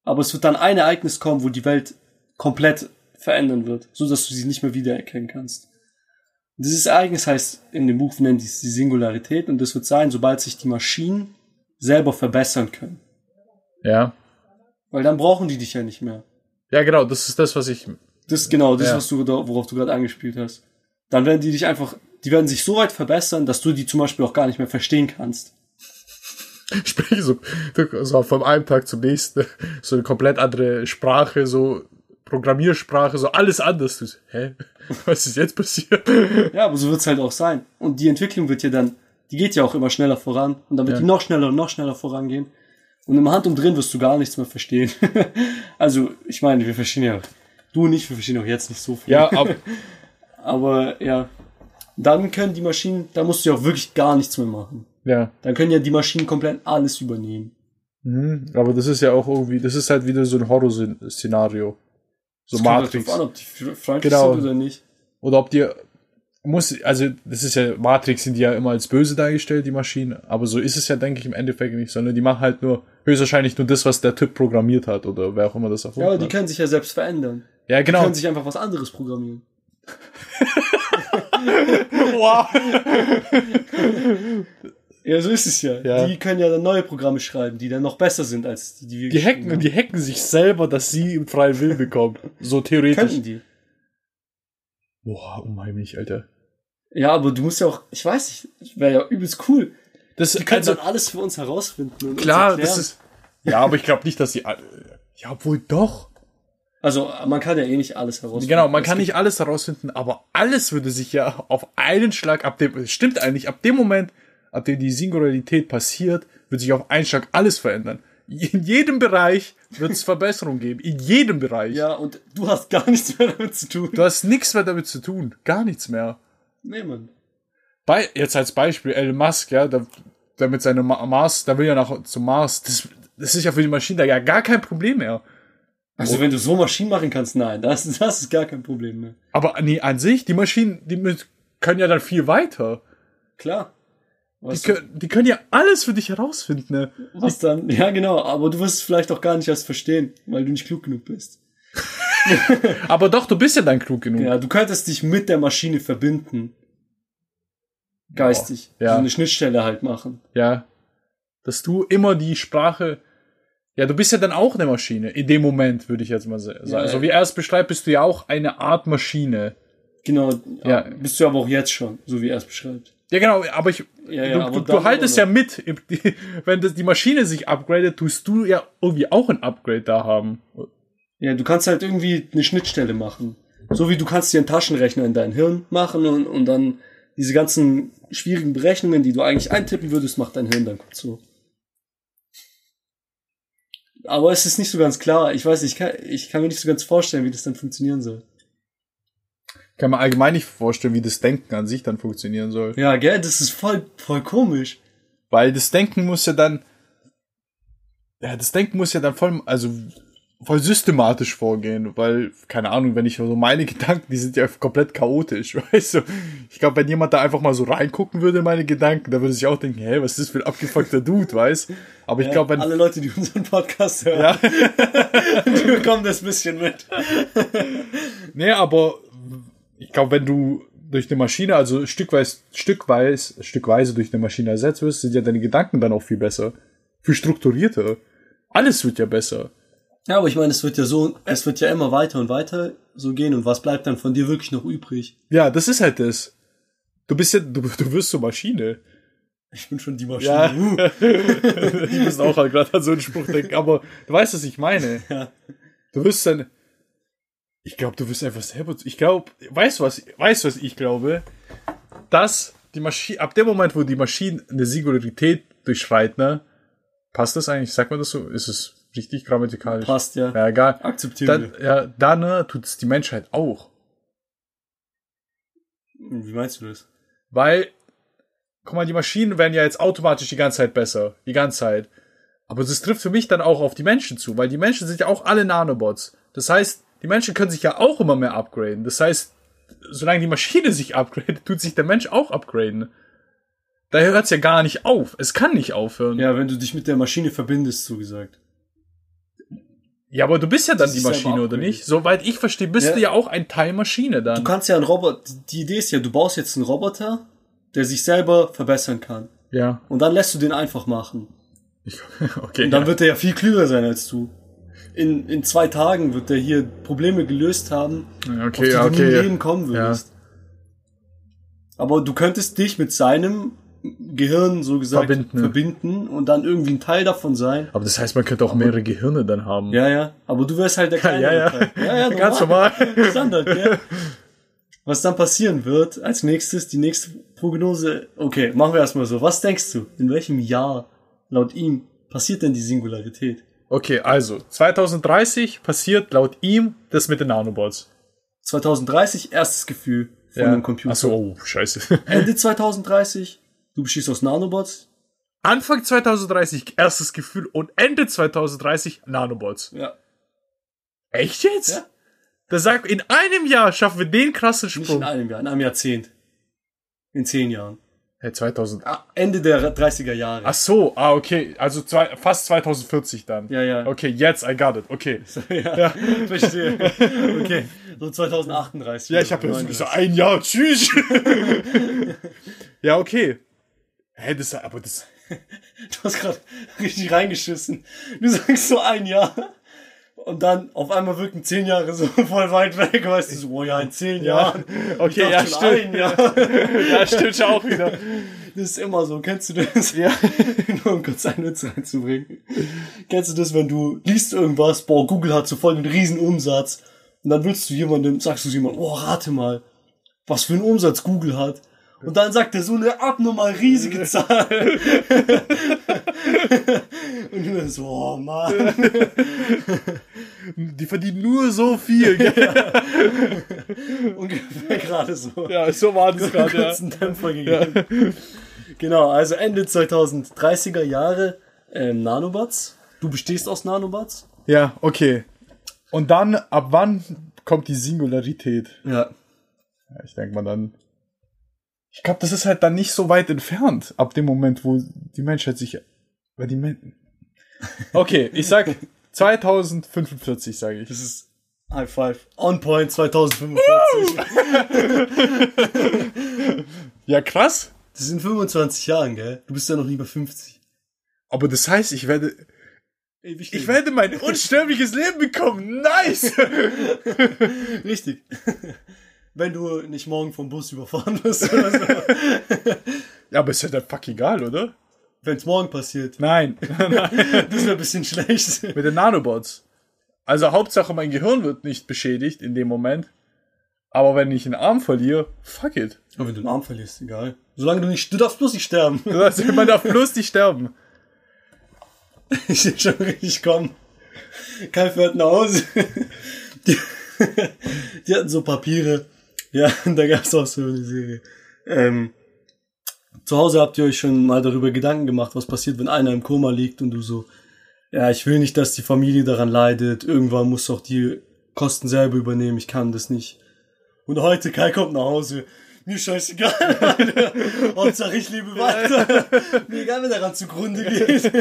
Aber es wird dann ein Ereignis kommen, wo die Welt komplett verändern wird, so dass du sie nicht mehr wiedererkennen kannst. Dieses Ereignis heißt in dem Buch nennt es die Singularität und das wird sein, sobald sich die Maschinen selber verbessern können. Ja. Weil dann brauchen die dich ja nicht mehr. Ja, genau, das ist das, was ich das ist genau das, ja. was du worauf du gerade angespielt hast. Dann werden die dich einfach, die werden sich so weit verbessern, dass du die zum Beispiel auch gar nicht mehr verstehen kannst. Spreche so, so von einem Tag zum nächsten, so eine komplett andere Sprache, so Programmiersprache, so alles anders. Du, hä? Was ist jetzt passiert? Ja, aber so wird's halt auch sein. Und die Entwicklung wird ja dann, die geht ja auch immer schneller voran. Und dann wird ja. die noch schneller und noch schneller vorangehen. Und im Handumdrehen wirst du gar nichts mehr verstehen. also, ich meine, wir verstehen ja Du nicht, wir verstehen auch jetzt nicht so viel. Ja, aber, aber ja. Dann können die Maschinen, da musst du ja auch wirklich gar nichts mehr machen. Ja. Dann können ja die Maschinen komplett alles übernehmen. Mhm, aber das ist ja auch irgendwie, das ist halt wieder so ein Horror-Szenario. So das Matrix. An, ob die freundlich genau. sind oder nicht. Oder ob die muss, also das ist ja, Matrix sind die ja immer als böse dargestellt, die Maschinen, aber so ist es ja, denke ich, im Endeffekt nicht, sondern die machen halt nur höchstwahrscheinlich nur das, was der Typ programmiert hat oder wer auch immer das erfunden hat. Ja, aber die können sich ja selbst verändern. Ja, genau. Die können sich einfach was anderes programmieren. wow. ja, so ist es ja. ja. Die können ja dann neue Programme schreiben, die dann noch besser sind als die, die wir Die hacken, haben. die hacken sich selber, dass sie im freien Willen bekommen. So theoretisch. Könnten die. Boah, unheimlich, Alter. Ja, aber du musst ja auch, ich weiß nicht, wäre ja übelst cool. Das, die können also, dann alles für uns herausfinden. klar, das ist. Ja, aber ich glaube nicht, dass sie. Ja, obwohl doch. Also man kann ja eh nicht alles herausfinden. Genau, man kann nicht alles herausfinden, aber alles würde sich ja auf einen Schlag ab dem, stimmt eigentlich, ab dem Moment, ab dem die Singularität passiert, wird sich auf einen Schlag alles verändern. In jedem Bereich wird es Verbesserungen geben. In jedem Bereich. Ja, und du hast gar nichts mehr damit zu tun. Du hast nichts mehr damit zu tun. Gar nichts mehr. Nee, Mann. Bei, jetzt als Beispiel, Elon Musk, ja, der, der mit seinem Mars, der will ja nach zum Mars. Das, das ist ja für die Maschine da ja gar kein Problem mehr. Also oh. wenn du so Maschinen machen kannst, nein, das, das ist gar kein Problem mehr. Aber nee, an sich, die Maschinen, die können ja dann viel weiter. Klar. Die können, die können ja alles für dich herausfinden. Ne? Was dann? Ja, genau. Aber du wirst es vielleicht auch gar nicht erst verstehen, weil du nicht klug genug bist. aber doch, du bist ja dann klug genug. Ja, du könntest dich mit der Maschine verbinden. Geistig. Ja. So eine Schnittstelle halt machen. Ja. Dass du immer die Sprache ja, du bist ja dann auch eine Maschine. In dem Moment, würde ich jetzt mal sagen. Ja, so wie er es beschreibt, bist du ja auch eine Art Maschine. Genau. Ja. Bist du aber auch jetzt schon, so wie er es beschreibt. Ja, genau, aber ich, ja, ja, du, du, du haltest ja mit. Wenn das, die Maschine sich upgradet, tust du ja irgendwie auch ein Upgrade da haben. Ja, du kannst halt irgendwie eine Schnittstelle machen. So wie du kannst dir einen Taschenrechner in dein Hirn machen und, und dann diese ganzen schwierigen Berechnungen, die du eigentlich eintippen würdest, macht dein Hirn dann kurz so. Aber es ist nicht so ganz klar. Ich weiß nicht, ich kann, ich kann mir nicht so ganz vorstellen, wie das dann funktionieren soll. Kann man allgemein nicht vorstellen, wie das Denken an sich dann funktionieren soll. Ja, gell, das ist voll, voll komisch. Weil das Denken muss ja dann, ja, das Denken muss ja dann voll, also voll systematisch vorgehen, weil, keine Ahnung, wenn ich so meine Gedanken, die sind ja komplett chaotisch, weißt du? Ich glaube, wenn jemand da einfach mal so reingucken würde in meine Gedanken, da würde sich auch denken, hey, was ist das für ein abgefuckter Dude, weißt? Aber ich Ja, glaube, wenn, alle Leute, die unseren Podcast hören, ja, die bekommen das bisschen mit. nee, aber ich glaube, wenn du durch eine Maschine, also stückweise, stückweise, stückweise durch eine Maschine ersetzt wirst, sind ja deine Gedanken dann auch viel besser. Viel strukturierter. Alles wird ja besser. Ja, aber ich meine, es wird ja so, es wird ja immer weiter und weiter so gehen und was bleibt dann von dir wirklich noch übrig? Ja, das ist halt das. Du bist ja, du, du wirst zur Maschine. Ich bin schon die Maschine. Ja. Uh. Die müssen auch halt gerade an so einen Spruch denken, aber du weißt, was ich meine. Ja. Du wirst dann, ich glaube, du wirst einfach selber, ich glaube, weißt du was, weißt du was ich glaube? Dass die Maschine, ab dem Moment, wo die Maschine eine Singularität durchschreit, ne? Passt das eigentlich? Sagt man das so? Ist es richtig grammatikalisch? Passt, ja. Ja, egal. Akzeptieren Dann, ja, dann ne, tut es die Menschheit auch. Wie meinst du das? Weil, guck mal, die Maschinen werden ja jetzt automatisch die ganze Zeit besser. Die ganze Zeit. Aber das trifft für mich dann auch auf die Menschen zu, weil die Menschen sind ja auch alle Nanobots. Das heißt, die Menschen können sich ja auch immer mehr upgraden. Das heißt, solange die Maschine sich upgradet, tut sich der Mensch auch upgraden. Da hört es ja gar nicht auf. Es kann nicht aufhören. Ja, wenn du dich mit der Maschine verbindest, so gesagt. Ja, aber du bist ja dann Das die Maschine, oder nicht? Soweit ich verstehe, bist Ja. du ja auch ein Teil Maschine dann. Du kannst ja einen Roboter, die Idee ist ja, du baust jetzt einen Roboter, der sich selber verbessern kann. ja. Und dann lässt du den einfach machen. Ich, okay. Und dann ja. wird er ja viel klüger sein als du. In, in zwei Tagen wird er hier Probleme gelöst haben, Ja, auf okay, die ja, du nie im okay. Leben kommen würdest. Aber du könntest dich mit seinem Gehirn, so gesagt, Verbinden. verbinden, und dann irgendwie ein Teil davon sein. Aber das heißt, man könnte auch mehrere Gehirne dann haben. Ja, ja. Aber du wärst halt der kleine ja, ja. Teil. ja, ja Ganz normal. Standard, gell? Was dann passieren wird, als nächstes, die nächste Prognose. Okay, machen wir erstmal so. Was denkst du? In welchem Jahr, laut ihm, passiert denn die Singularität? Okay, also 2030 passiert laut ihm das mit den Nanobots. 2030 erstes Gefühl von einem Computer. Ach so, oh, scheiße. Ende 2030, du bestehst aus Nanobots. Anfang 2030 erstes Gefühl und Ende 2030 Nanobots. Ja. Echt jetzt? Ja. Da sagt, in einem Jahr schaffen wir den krassen Nicht in Sprung. einem Jahr, in einem Jahrzehnt. In zehn Jahren. Hey, 2000. Ah, Ende der 30er Jahre. Ach so, ah, okay. Also zwei, fast 2040 dann. Ja, ja. Okay, jetzt, I got it. Okay. ja, verstehe. Okay, so 2038. Ja, ich habe ja so ein Jahr. Tschüss. ja, okay. Hä, das, aber das, Du hast gerade richtig reingeschissen. Du sagst so ein Jahr. Und dann auf einmal wirken zehn Jahre so voll weit weg, weißt du, so, oh ja, in zehn Jahren. okay, ja, stimmt. Jahr. Ja, stimmt schon auch wieder. Das ist immer so, kennst du das? Ja. Nur um kurz einen Witz reinzubringen. Kennst du das, wenn du liest irgendwas, boah, Google hat so voll einen riesen Umsatz. Und dann willst du jemandem, sagst du jemandem, oh, rate mal, was für einen Umsatz Google hat. Und dann sagt er so eine abnormal riesige Zahl. Und du dann so, oh Mann. Die verdienen nur so viel. Gell? Ungefähr gerade so. Ja, so war das gerade, ja. kurzen Dämpfer gegeben. Genau, also Ende 2030er Jahre ähm, Nanobots. Du bestehst aus Nanobots? Ja, okay. Und dann, ab wann kommt die Singularität? Ja. Ja, ich denke mal dann. Ich glaube, das ist halt dann nicht so weit entfernt, ab dem Moment, wo die Menschheit sich. Weil die Men Okay, ich sag 2045, sage ich. Das ist High Five. On Point 2045. Ja, krass. Das sind 25 Jahren, gell? Du bist ja noch nie bei 50. Aber das heißt, ich werde. Ewig Ich werde mein unsterbliches Leben bekommen. Nice! Richtig. Wenn du nicht morgen vom Bus überfahren wirst oder so. Ja, aber ist ja dann fuck egal, oder? Wenn es morgen passiert. Nein. Das wäre ein bisschen schlecht. Mit den Nanobots. Also Hauptsache mein Gehirn wird nicht beschädigt in dem Moment. Aber wenn ich einen Arm verliere, fuck it. Aber wenn du den Arm verlierst, egal. Solange du nicht, du darfst bloß nicht sterben. Also, man darf bloß nicht sterben. Ich sehe schon richtig kommen. Kai fährt nach Hause. Die, die hatten so Papiere. Ja, da gab's auch so eine Serie. Ähm, zu Hause habt ihr euch schon mal darüber Gedanken gemacht, was passiert, wenn einer im Koma liegt und du so, ja, ich will nicht, dass die Familie daran leidet. Irgendwann muss auch die Kosten selber übernehmen. Ich kann das nicht. Und heute Kai kommt nach Hause. Mir scheißegal. Alter. Hauptsache ich lebe weiter. Mir egal, wenn daran zugrunde geht.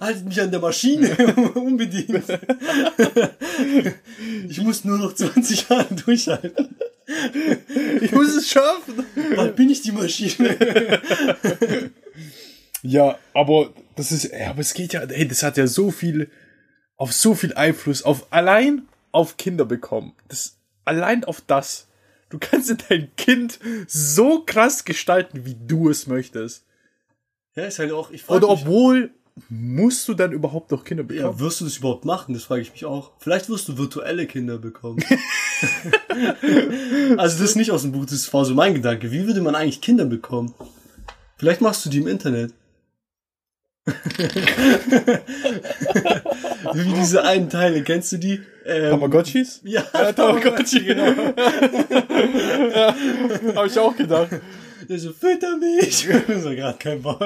Haltet mich an der Maschine. Unbedingt. Ich muss nur noch 20 Jahre durchhalten. Ich muss es schaffen. Wann bin ich die Maschine? Ja, aber das ist, aber es geht ja, ey, das hat ja so viel, auf so viel Einfluss, auf allein auf Kinder bekommen. Das, allein auf das. Du kannst dein Kind so krass gestalten, wie du es möchtest. Ja, ist halt auch, ich Oder mich, obwohl, musst du dann überhaupt noch Kinder bekommen? ja, wirst du das überhaupt machen? Das frage ich mich auch. Vielleicht wirst du virtuelle Kinder bekommen. also das ist nicht aus dem Buch, das war so mein Gedanke. Wie würde man eigentlich Kinder bekommen? Vielleicht machst du die im Internet. Wie diese einen Teile, kennst du die? Ähm, Tamagotchis? Ja, Ja, Tamagotchi, genau. ja, hab ich auch gedacht. Der so, fütter mich. so gerade kein Bock.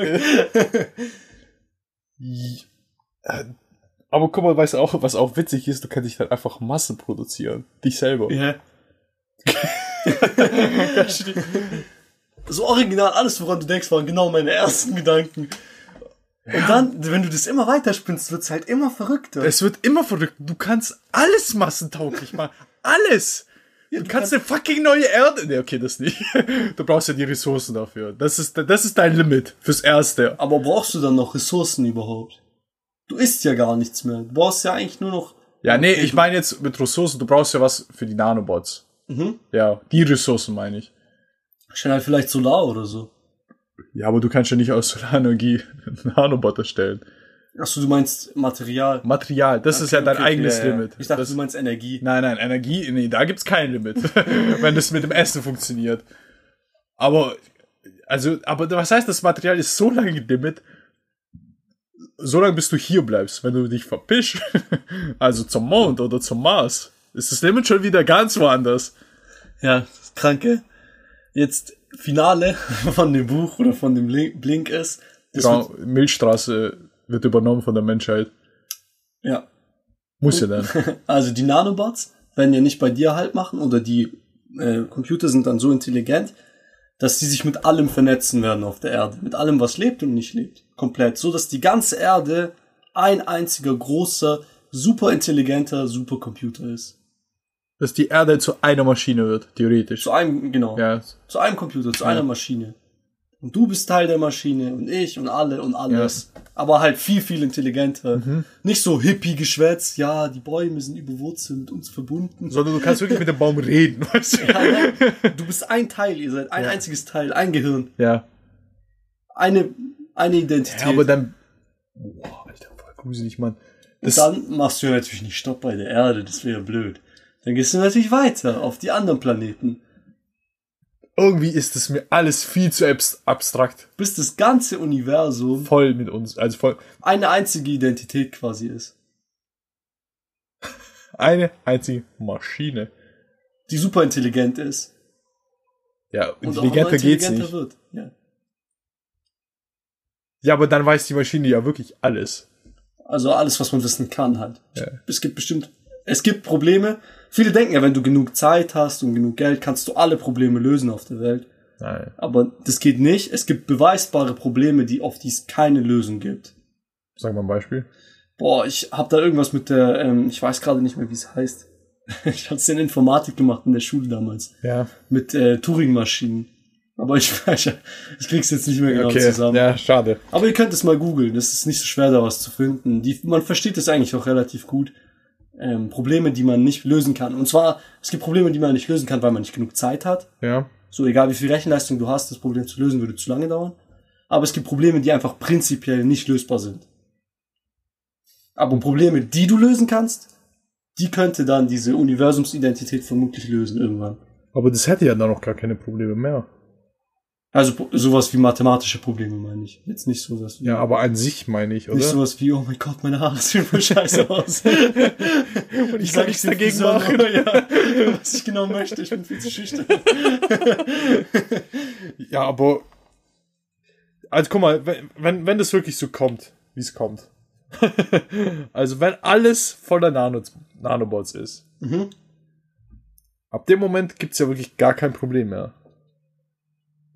Aber guck mal, weißt du auch, was auch witzig ist, du kannst dich dann einfach Masse produzieren. Dich selber. Ja. so original, alles, woran du denkst, waren genau meine ersten Gedanken. Und dann, wenn du das immer weiterspinnst, wird's halt immer verrückter. Es wird immer verrückt. Du kannst alles massentauglich machen. Alles. Du kannst eine fucking neue Erde. Nee, okay, das nicht. Du brauchst ja die Ressourcen dafür. Das ist, das ist dein Limit fürs Erste. Aber brauchst du dann noch Ressourcen überhaupt? Du isst ja gar nichts mehr. Du brauchst ja eigentlich nur noch. Ja, nee, ich meine jetzt mit Ressourcen, du brauchst ja was für die Nanobots. Ja, die Ressourcen meine ich. Stell halt vielleicht Solar oder so. Ja, aber du kannst ja nicht aus Solarenergie einen Nanobot erstellen. Achso, du meinst Material. Material, das ist ja dein Okay, eigenes ja, ja. Limit. Ich dachte, das, du meinst Energie. nein, nein, Energie, nee, da gibt's kein Limit, wenn das mit dem Essen funktioniert. Aber, also, aber was heißt, das Material ist so lange Limit, so lange bis du hier bleibst. Wenn du dich verpischst, also zum Mond oder zum Mars, ist das Limit schon wieder ganz woanders. Ja, das Kranke. Jetzt Finale von dem Buch oder von dem Link- Blink ist. Genau, Milchstraße wird übernommen von der Menschheit. ja. Muss ja dann. Also die Nanobots werden ja nicht bei dir halt machen oder die äh, Computer sind dann so intelligent, dass sie sich mit allem vernetzen werden auf der Erde. Mit allem, was lebt und nicht lebt. Komplett. So dass die ganze Erde ein einziger großer, super intelligenter Supercomputer ist. Dass die Erde zu einer Maschine wird, theoretisch. Zu einem, genau. Ja, Zu einem Computer, zu einer Maschine. Und du bist Teil der Maschine und ich und alle und alles. Aber halt viel, viel intelligenter. Nicht so Hippie-Geschwätz, ja, die Bäume sind über Wurzeln mit uns verbunden. sondern du kannst wirklich mit dem Baum reden, weißt du? Ja, nein, du bist ein Teil, ihr seid ein Ja. einziges Teil, ein Gehirn, Ja. eine, eine Identität. Ja, aber dann. Boah, Alter, voll gruselig, Mann. Das, dann machst du ja natürlich nicht Stopp bei der Erde, das wäre blöd. Dann gehst du natürlich weiter auf die anderen Planeten, irgendwie ist es mir alles viel zu abs- abstrakt. bis das ganze Universum Voll mit uns. Also voll. eine einzige Identität quasi ist. Eine einzige Maschine. Die super intelligent ist. Ja, Und intelligenter geht's nicht. wird. Ja. Ja, aber dann weiß die Maschine ja wirklich alles. Also alles, was man wissen kann halt. Ja. Es gibt bestimmt, es gibt Probleme. Viele denken ja, wenn du genug Zeit hast und genug Geld, kannst du alle Probleme lösen auf der Welt. Nein. Aber das geht nicht. Es gibt beweisbare Probleme, die auf die es keine Lösung gibt. Sag mal ein Beispiel. Boah, ich habe da irgendwas mit der, ähm, ich weiß gerade nicht mehr, wie es heißt. Ich hatte in Informatik gemacht in der Schule damals Ja. mit äh, Turing-Maschinen. Aber ich, ich, ich krieg's jetzt nicht mehr genau Okay. zusammen. Ja, schade. Aber ihr könnt es mal googeln. Das ist nicht so schwer, da was zu finden. Die, man versteht es eigentlich auch relativ gut. Ähm, Probleme, die man nicht lösen kann. Und zwar, es gibt Probleme, die man nicht lösen kann, weil man nicht genug Zeit hat. Ja. So egal wie viel Rechenleistung du hast, das Problem zu lösen würde zu lange dauern. Aber es gibt Probleme, die einfach prinzipiell nicht lösbar sind. Aber Probleme, die du lösen kannst, die könnte dann diese Universumsidentität vermutlich lösen irgendwann. Aber das hätte ja dann noch gar keine Probleme mehr. Also sowas wie mathematische Probleme meine ich. Jetzt nicht sowas wie, Ja, aber an sich meine ich, oder? nicht sowas wie, oh mein Gott, meine Haare sehen voll scheiße aus. Und ich kann nichts dagegen machen. Ja, was ich genau möchte, ich bin viel zu schüchtern. Ja, aber. Also guck mal, wenn, wenn, wenn das wirklich so kommt, wie es kommt. also wenn alles voller Nano, Nanobots ist. Mhm. Ab dem Moment gibt's ja wirklich gar kein Problem mehr.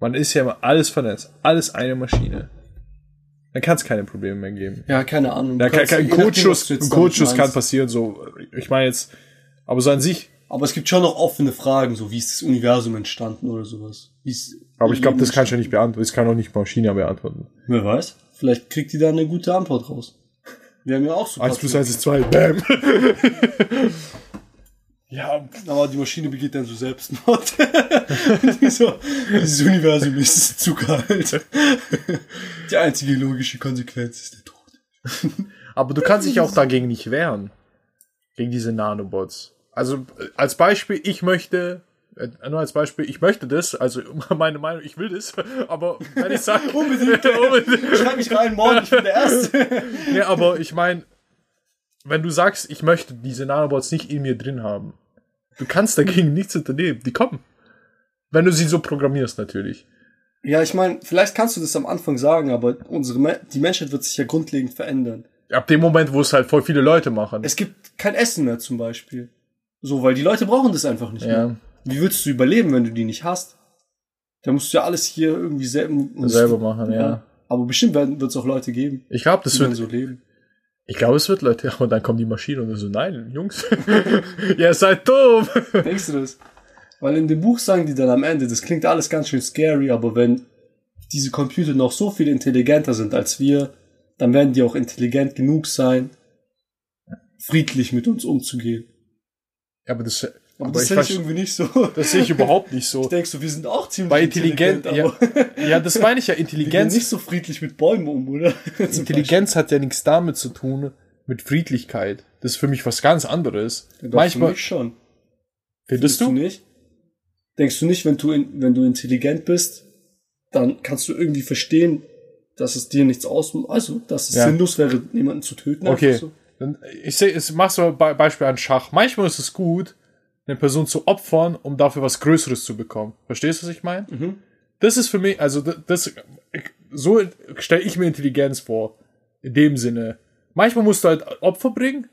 Man ist ja immer alles vernetzt. Alles eine Maschine. Dann kann es keine Probleme mehr geben. Ja, keine Ahnung. Codeschuss, du jetzt ein Codeschuss kann passieren, so. Ich meine jetzt, aber so an sich. Aber es gibt schon noch offene Fragen, so wie ist das Universum entstanden oder sowas. Aber ich glaube, das kannst du ja nicht beantworten. Das kann auch nicht Maschine beantworten. Wer weiß? Vielleicht kriegt die da eine gute Antwort raus. Wir haben ja auch so. 1 plus 1 ist 2. Bam. ja, Aber die Maschine begeht dann so Selbstmord. So, Dieses Universum ist zu kalt. Die einzige logische Konsequenz ist der Tod. Aber du kannst dich auch dagegen nicht wehren. Gegen diese Nanobots. Also als Beispiel, ich möchte, äh, nur als Beispiel, ich möchte das, also meine Meinung, ich will das, aber wenn ich sage, Unbedingt. unbedingt. Schreib mich rein, morgen, ich bin der Erste. nee, aber ich meine, wenn du sagst, ich möchte diese Nanobots nicht in mir drin haben, du kannst dagegen nichts unternehmen, die kommen. Wenn du sie so programmierst, natürlich. Ja, ich meine, vielleicht kannst du das am Anfang sagen, aber unsere, Me die Menschheit wird sich ja grundlegend verändern. Ab dem Moment, wo es halt voll viele Leute machen. Es gibt kein Essen mehr zum Beispiel. So, weil die Leute brauchen das einfach nicht Ja. mehr. Wie willst du überleben, wenn du die nicht hast? Da musst du ja alles hier irgendwie selber, Selber machen, ja. Aber bestimmt wird es auch Leute geben, Ich glaube, das wird, so leben. Ich glaube, es wird Leute, und dann kommt die Maschine und so, nein, Jungs, ihr seid dumm. Denkst du das? Weil in dem Buch sagen die dann am Ende, das klingt alles ganz schön scary, aber wenn diese Computer noch so viel intelligenter sind als wir, dann werden die auch intelligent genug sein, friedlich mit uns umzugehen. Ja, aber das, Aber, aber das ich sehe ich irgendwie nicht so. das sehe ich überhaupt nicht so. Ich denke so, wir sind auch ziemlich Bei intelligent, ja, aber ja, das meine ich ja, wir gehen Intelligenz, nicht so friedlich mit Bäumen um, oder? Intelligenz hat ja nichts damit zu tun, mit Friedlichkeit. Das ist für mich was ganz anderes. Beispiel. Doch, Manchmal, für schon. findest du? nicht? Denkst du nicht, wenn du, in, wenn du intelligent bist, dann kannst du irgendwie verstehen, dass es dir nichts ausmacht, also, dass es Ja. sinnlos wäre, jemanden zu töten. Okay. So. Ich sehe, es machst du Be Beispiel an Schach. Manchmal ist es gut, eine Person zu opfern, um dafür was Größeres zu bekommen. Verstehst du, was ich meine? Mhm. Das ist für mich, also das, so stelle ich mir Intelligenz vor. In dem Sinne. Manchmal musst du halt Opfer bringen,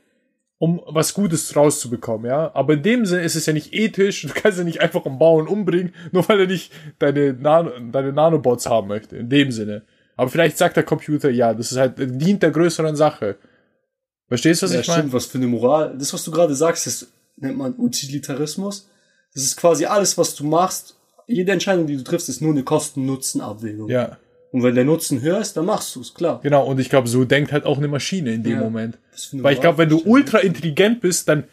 um was Gutes rauszubekommen, ja. Aber in dem Sinne ist es ja nicht ethisch. Du kannst ja nicht einfach einen Bauern umbringen, nur weil er nicht deine, Nano, deine Nanobots haben möchte. In dem Sinne. Aber vielleicht sagt der Computer, ja, das ist halt, dient der größeren Sache. Verstehst du, was Ja, ich meine? stimmt, was für eine Moral. Das, was du gerade sagst, das nennt man Utilitarismus. Das ist quasi alles, was du machst. Jede Entscheidung, die du triffst, ist nur eine Kosten-Nutzen-Abwägung. Ja, Und wenn der Nutzen höher ist, dann machst du es, klar. genau. Und ich glaube, so denkt halt auch eine Maschine in dem Ja. Moment. Weil ich glaube, wenn du ultra intelligent bist, dann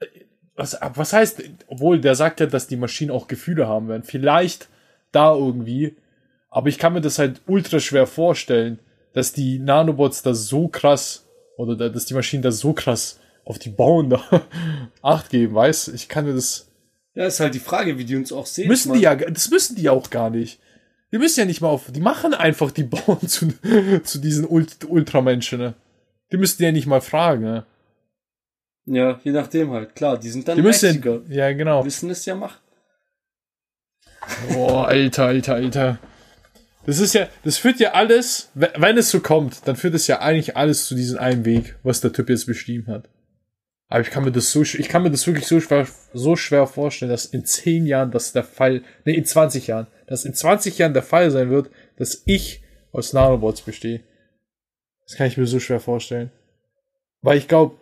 äh, was, was heißt, obwohl der sagt ja, dass die Maschinen auch Gefühle haben werden. Vielleicht da irgendwie. Aber ich kann mir das halt ultra schwer vorstellen, dass die Nanobots da so krass oder da- dass die Maschinen da so krass auf die Bauern da Acht geben, weißt? Ich kann mir das Ja, ist halt die Frage, wie die uns auch sehen. müssen die ja, das müssen die ja auch gar nicht. Die müssen ja nicht mal auf, die machen einfach die Bauern zu, zu diesen Ult Ultramenschen, ne? Die müssten ja nicht mal fragen, ne? Ja, je nachdem halt. Klar, die sind dann Die müssen, ja, genau. Wissen es ja machen. Boah, Alter, Alter, Alter. Das ist ja, das führt ja alles, we- wenn es so kommt, dann führt es ja eigentlich alles zu diesem einen Weg, was der Typ jetzt beschrieben hat. Aber ich kann mir das so, ich kann mir das wirklich so schwer, so schwer vorstellen, dass in 10 Jahren das der Fall, nee, in 20 Jahren, dass in 20 Jahren der Fall sein wird, dass ich aus Nanobots bestehe. Das kann ich mir so schwer vorstellen. Weil ich glaube,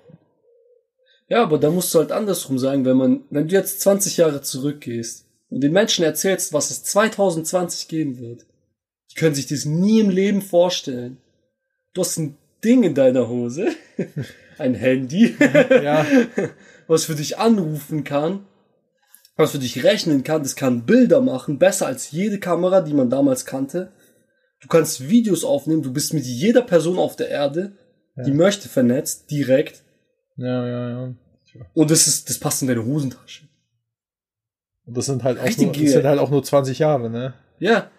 Ja, aber da musst du halt andersrum sagen, wenn man, wenn du jetzt 20 Jahre zurückgehst und den Menschen erzählst, was es 2020 geben wird, die können sich das nie im Leben vorstellen. Du hast ein Ding in deiner Hose, ein Handy, ja, was für dich anrufen kann, was für dich rechnen kann, das kann Bilder machen, besser als jede Kamera, die man damals kannte. Du kannst Videos aufnehmen, du bist mit jeder Person auf der Erde, die möchte vernetzt, direkt. ja, ja, ja. Und das ist, das passt in deine Hosentasche. Und das sind halt auch Richtig nur, das sind halt auch nur 20 Jahre, ne? Ja,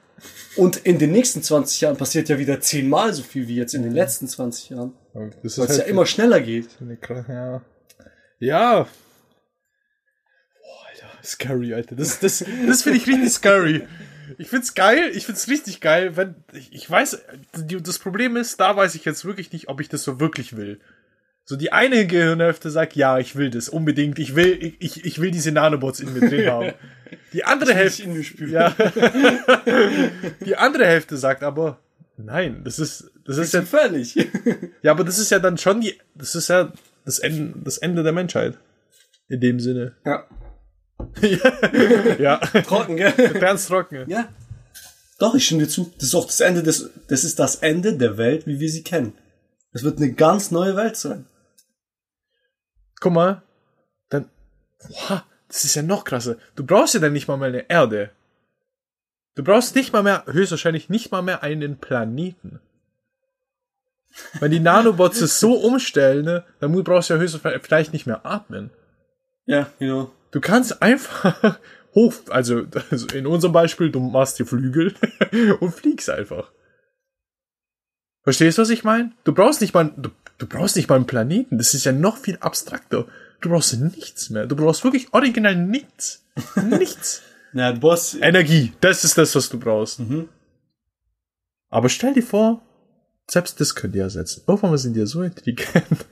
Und in den nächsten 20 Jahren passiert ja wieder zehnmal so viel wie jetzt in den letzten 20 Jahren. Weil es ja immer schneller geht. eine ja. Ja. Boah, Alter, scary, Alter. Das, das, das finde ich richtig scary. Ich find's geil, ich find's richtig geil, wenn, ich, ich weiß, die, das Problem ist, da weiß ich jetzt wirklich nicht, ob ich das so wirklich will. So die eine Gehirnhälfte sagt, ja, ich will das unbedingt, ich will, ich- ich, ich will diese Nanobots in mir drin haben. Die andere Hälfte, ja. die andere Hälfte sagt aber, nein, das ist, das ist ja gefährlich. ja, aber das ist ja dann schon die, das ist ja das Ende, das Ende der Menschheit. In dem Sinne. ja. Ja, Trocken, gell? ganz trocken. Ja. Doch, ich stimme dir zu. Das ist auch das Ende des, das ist das Ende der Welt, wie wir sie kennen. Es wird eine ganz neue Welt sein. Guck mal, dann, boah, das ist ja noch krasser. Du brauchst ja dann nicht mal mehr eine Erde. Du brauchst nicht mal mehr, höchstwahrscheinlich nicht mal mehr einen Planeten. Wenn die Nanobots es so umstellen, ne, dann brauchst du ja höchstwahrscheinlich vielleicht nicht mehr atmen. Ja, genau. Du kannst einfach hoch, also also in unserem Beispiel, du machst dir Flügel und fliegst einfach. Verstehst du, was ich meine? Du brauchst nicht mal, du, du brauchst nicht mal einen Planeten. Das ist ja noch viel abstrakter. Du brauchst nichts mehr. Du brauchst wirklich original nichts. Nichts. Du brauchst, Energie. Das ist das, was du brauchst. Mhm. Aber stell dir vor, selbst das könnt ihr ersetzen. Irgendwann sind die ja so intelligent.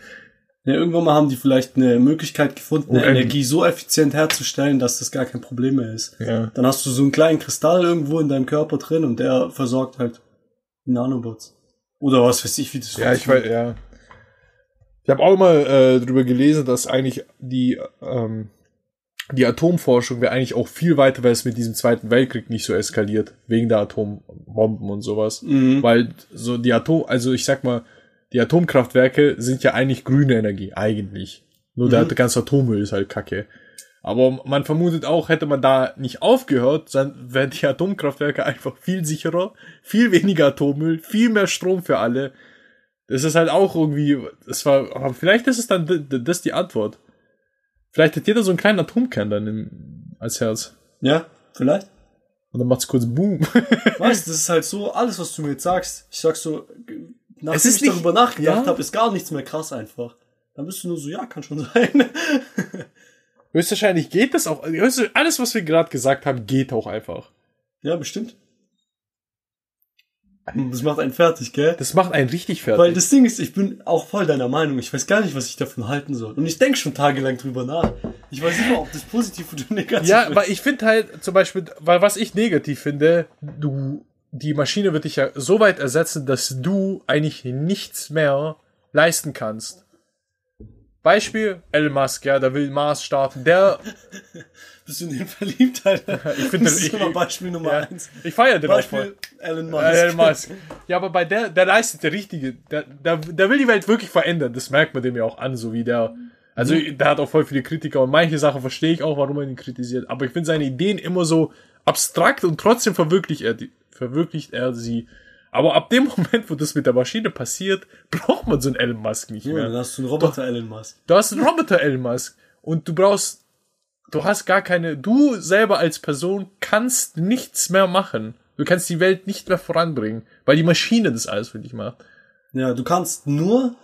ja, irgendwann mal haben die vielleicht eine Möglichkeit gefunden, eine Unendlich. Energie so effizient herzustellen, dass das gar kein Problem mehr ist. Ja. Dann hast du so einen kleinen Kristall irgendwo in deinem Körper drin und der versorgt halt die Nanobots. Oder was weiß ich, wie das Ja, ich weiß, ja. Ich habe auch mal äh, drüber gelesen, dass eigentlich die, ähm, die Atomforschung wäre eigentlich auch viel weiter, weil es mit diesem Zweiten Weltkrieg nicht so eskaliert, wegen der Atombomben und sowas. Mhm. Weil so die Atom, also ich sag mal, die Atomkraftwerke sind ja eigentlich grüne Energie, eigentlich. Nur der ganze Atommüll ist halt kacke. Aber man vermutet auch, hätte man da nicht aufgehört, dann wären die Atomkraftwerke einfach viel sicherer, viel weniger Atommüll, viel mehr Strom für alle. Das ist halt auch irgendwie, das war, vielleicht ist es dann das die Antwort. Vielleicht hat jeder so einen kleinen Atomkern dann im, als Herz. Ja, vielleicht. Und dann macht's kurz Boom. Weißt du, das ist halt so, alles, was du mir jetzt sagst, ich sag so, nachdem Es ist ich nicht- darüber nachgedacht ja? habe, ist gar nichts mehr krass einfach. Dann bist du nur so, ja, kann schon sein. Höchstwahrscheinlich geht das auch. Alles, was wir gerade gesagt haben, geht auch einfach. ja, bestimmt. Das macht einen fertig, gell? Das macht einen richtig fertig. Weil das Ding ist, ich bin auch voll deiner Meinung. Ich weiß gar nicht, was ich davon halten soll. Und ich denke schon tagelang drüber nach. Ich weiß nicht mal, ob das positiv oder negativ ja, ist. weil ich finde halt zum Beispiel, weil was ich negativ finde, du, die Maschine wird dich ja so weit ersetzen, dass du eigentlich nichts mehr leisten kannst. Beispiel, Elon Musk, ja, der will Mars starten. Der, Bist du in den verliebt, Alter? ich finde, das ist ich, immer Beispiel Nummer ja, eins. ich feiere den auch voll. Beispiel Elon Musk. Äh, Elon Musk. Ja, aber bei der, der leistet der Richtige. Der, der, der will die Welt wirklich verändern. Das merkt man dem ja auch an, so wie der. Also, der hat auch voll viele Kritiker und manche Sachen verstehe ich auch, warum er ihn kritisiert. Aber ich finde seine Ideen immer so abstrakt und trotzdem verwirklicht er, die, verwirklicht er sie. Aber ab dem Moment, wo das mit der Maschine passiert, braucht man so einen Elon Musk nicht Ja, mehr. dann hast du einen Roboter Elon Musk. Du hast einen Roboter Elon Musk und du brauchst, du hast gar keine, du selber als Person kannst nichts mehr machen. Du kannst die Welt nicht mehr voranbringen, weil die Maschine das alles für dich macht. Ja, du kannst nur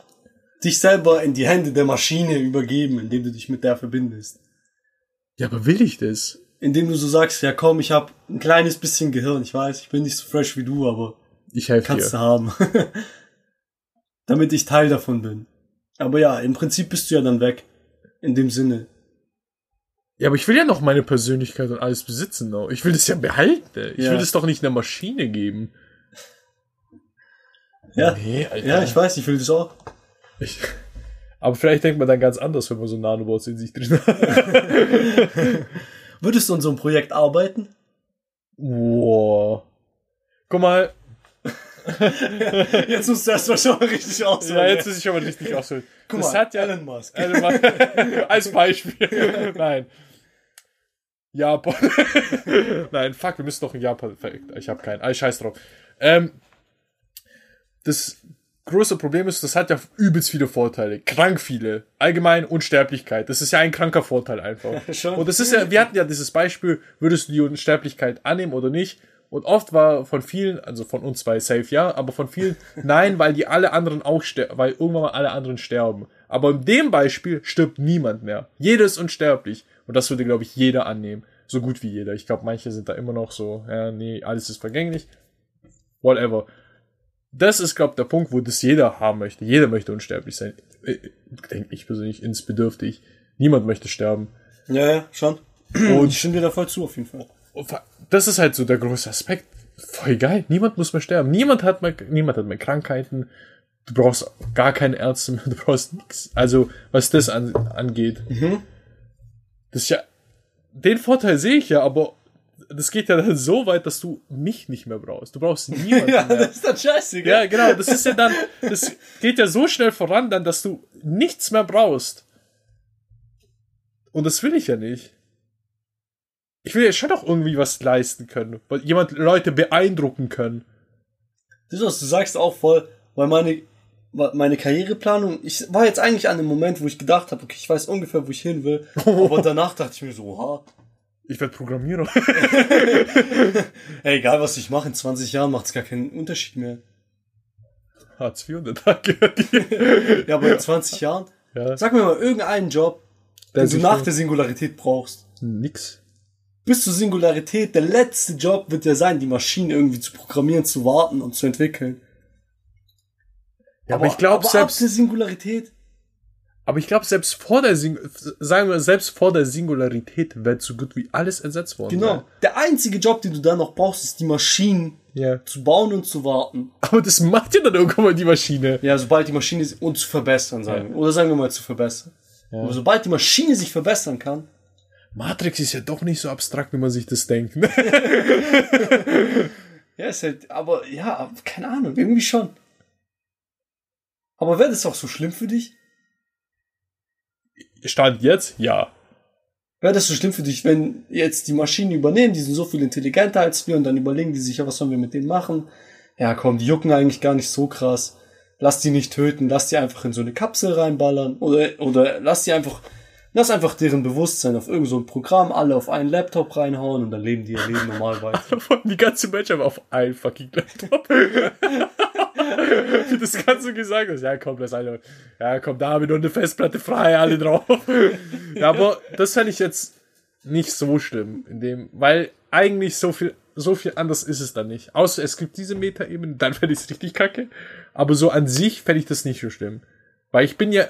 dich selber in die Hände der Maschine übergeben, indem du dich mit der verbindest. Ja, aber will ich das? Indem du so sagst, ja komm, ich habe ein kleines bisschen Gehirn, ich weiß, ich bin nicht so fresh wie du, aber Ich helfe kannst du haben. Damit ich Teil davon bin. Aber ja, im Prinzip bist du ja dann weg. In dem Sinne. Ja, aber ich will ja noch meine Persönlichkeit und alles besitzen. Noch. Ich will das ja behalten. Ich Ja. will das doch nicht einer Maschine geben. Ja, Nee, Alter. ja, ich weiß, ich will das auch. Ich, aber vielleicht denkt man dann ganz anders, wenn man so Nanobots in sich drin hat. Würdest du an so einem Projekt arbeiten? Wow. Guck mal, Jetzt musst du erst mal schon mal richtig ausholen. ja, jetzt ist ich aber richtig ausholen. Guck das mal, hat ja Elon Musk. Elon Musk. als Beispiel. Nein. Japan. Nein, fuck, wir müssen doch in Japan. Ich habe keinen. Ah, scheiß drauf. Ähm, das große Problem ist, das hat ja übelst viele Vorteile. Krank viele. Allgemein Unsterblichkeit. Das ist ja ein kranker Vorteil einfach. Und das ist ja, wir hatten ja dieses Beispiel, würdest du die Unsterblichkeit annehmen oder nicht? Und oft war von vielen, also von uns zwei safe ja, aber von vielen nein, weil die alle anderen auch sterben, weil irgendwann mal alle anderen sterben. Aber in dem Beispiel stirbt niemand mehr. Jeder ist unsterblich. Und das würde, glaube ich, jeder annehmen. So gut wie jeder. Ich glaube, manche sind da immer noch so, ja, nee, alles ist vergänglich. Whatever. Das ist, glaube ich, der Punkt, wo das jeder haben möchte. Jeder möchte unsterblich sein. Äh, Denke ich persönlich insbedürftig. Niemand möchte sterben. Ja, ja, schon. Und ich stimme dir da voll zu, auf jeden Fall. Das ist halt so der große Aspekt. Voll geil. Niemand muss mehr sterben. Niemand hat mehr, niemand hat mehr Krankheiten. Du brauchst gar keine Ärzte mehr. Du brauchst nichts. Also, was das an, angeht. Mhm. Das ist ja, den Vorteil sehe ich ja, aber das geht ja dann so weit, dass du mich nicht mehr brauchst. Du brauchst niemanden Ja, mehr. das ist dann scheiße, gell? Ja, genau. Das ist ja dann, das geht ja so schnell voran, dann, dass du nichts mehr brauchst. Und das will ich ja nicht. Ich will ja schon auch irgendwie was leisten können. Weil jemand Leute beeindrucken können. Das, was du sagst, auch voll, weil meine, meine Karriereplanung, ich war jetzt eigentlich an dem Moment, wo ich gedacht habe, okay, ich weiß ungefähr, wo ich hin will, aber danach dachte ich mir so, oha, Ich werde Programmierer. ey, egal was ich mache, in 20 Jahren macht es gar keinen Unterschied mehr. Hartz IV und der Tag. Ja, aber in 20 Jahren, Ja. sag mir mal irgendeinen Job, Der den du nach der Singularität brauchst. Nix. Bis zur Singularität, der letzte Job wird ja sein, die Maschinen irgendwie zu programmieren, zu warten und zu entwickeln. Ja, aber, ich glaube aber ab der selbst, Singularität, aber ich glaube selbst vor der Sing sagen wir selbst vor der Singularität wird so gut wie alles ersetzt worden. genau. Der einzige Job, den du dann noch brauchst, ist die Maschinen Ja. zu bauen und zu warten. Aber das macht ja dann irgendwann mal die Maschine. Ja, sobald die Maschine sich- und zu verbessern, sagen wir. Oder sagen wir mal zu verbessern. Aber sobald die Maschine sich verbessern kann, Matrix ist ja doch nicht so abstrakt, wie man sich das denkt. ja, ist halt, aber ja, keine Ahnung, irgendwie schon. Aber wäre das auch so schlimm für dich? Stand jetzt? Ja. Wäre das so schlimm für dich, wenn jetzt die Maschinen übernehmen, die sind so viel intelligenter als wir und dann überlegen die sich, ja, was sollen wir mit denen machen? Ja, komm, die jucken eigentlich gar nicht so krass. Lass die nicht töten, lass die einfach in so eine Kapsel reinballern oder, oder lass die einfach, lass einfach deren Bewusstsein auf irgend so ein Programm alle auf einen Laptop reinhauen und dann leben die ihr Leben normal weiter. Die ganze Menschheit auf ein fucking Laptop. Wie das Ganze gesagt hast. Ja, komm, das eine. Ja, komm, da habe ich nur eine Festplatte frei, alle drauf. ja, aber das fände ich jetzt nicht so schlimm, in dem, weil eigentlich so viel, so viel anders ist es dann nicht. Außer es gibt diese Metaebene, dann fände ich es richtig kacke. Aber so an sich fände ich das nicht so schlimm. Weil ich bin ja,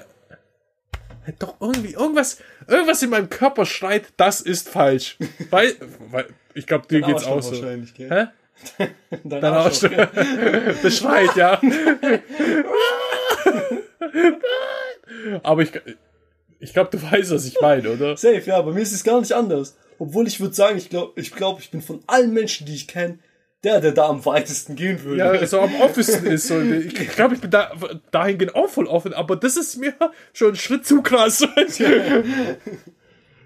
doch irgendwie, irgendwas, irgendwas in meinem Körper schreit, das ist falsch. Weil, weil ich glaube, dir geht's Arschloch auch so. wahrscheinlich, gell? Hä? Dein Dein Arschloch, Arschloch. Das schreit, ja. Aber ich, ich glaube, du weißt, was ich meine, oder? Safe, ja, bei mir ist es gar nicht anders. Obwohl ich würde sagen, ich glaube, ich, glaub, ich bin von allen Menschen, die ich kenne, der, der da am weitesten gehen würde. Ja, so am offensten ist so. Ich glaube, ich bin da dahingehend auch voll offen, aber das ist mir schon ein Schritt zu krass.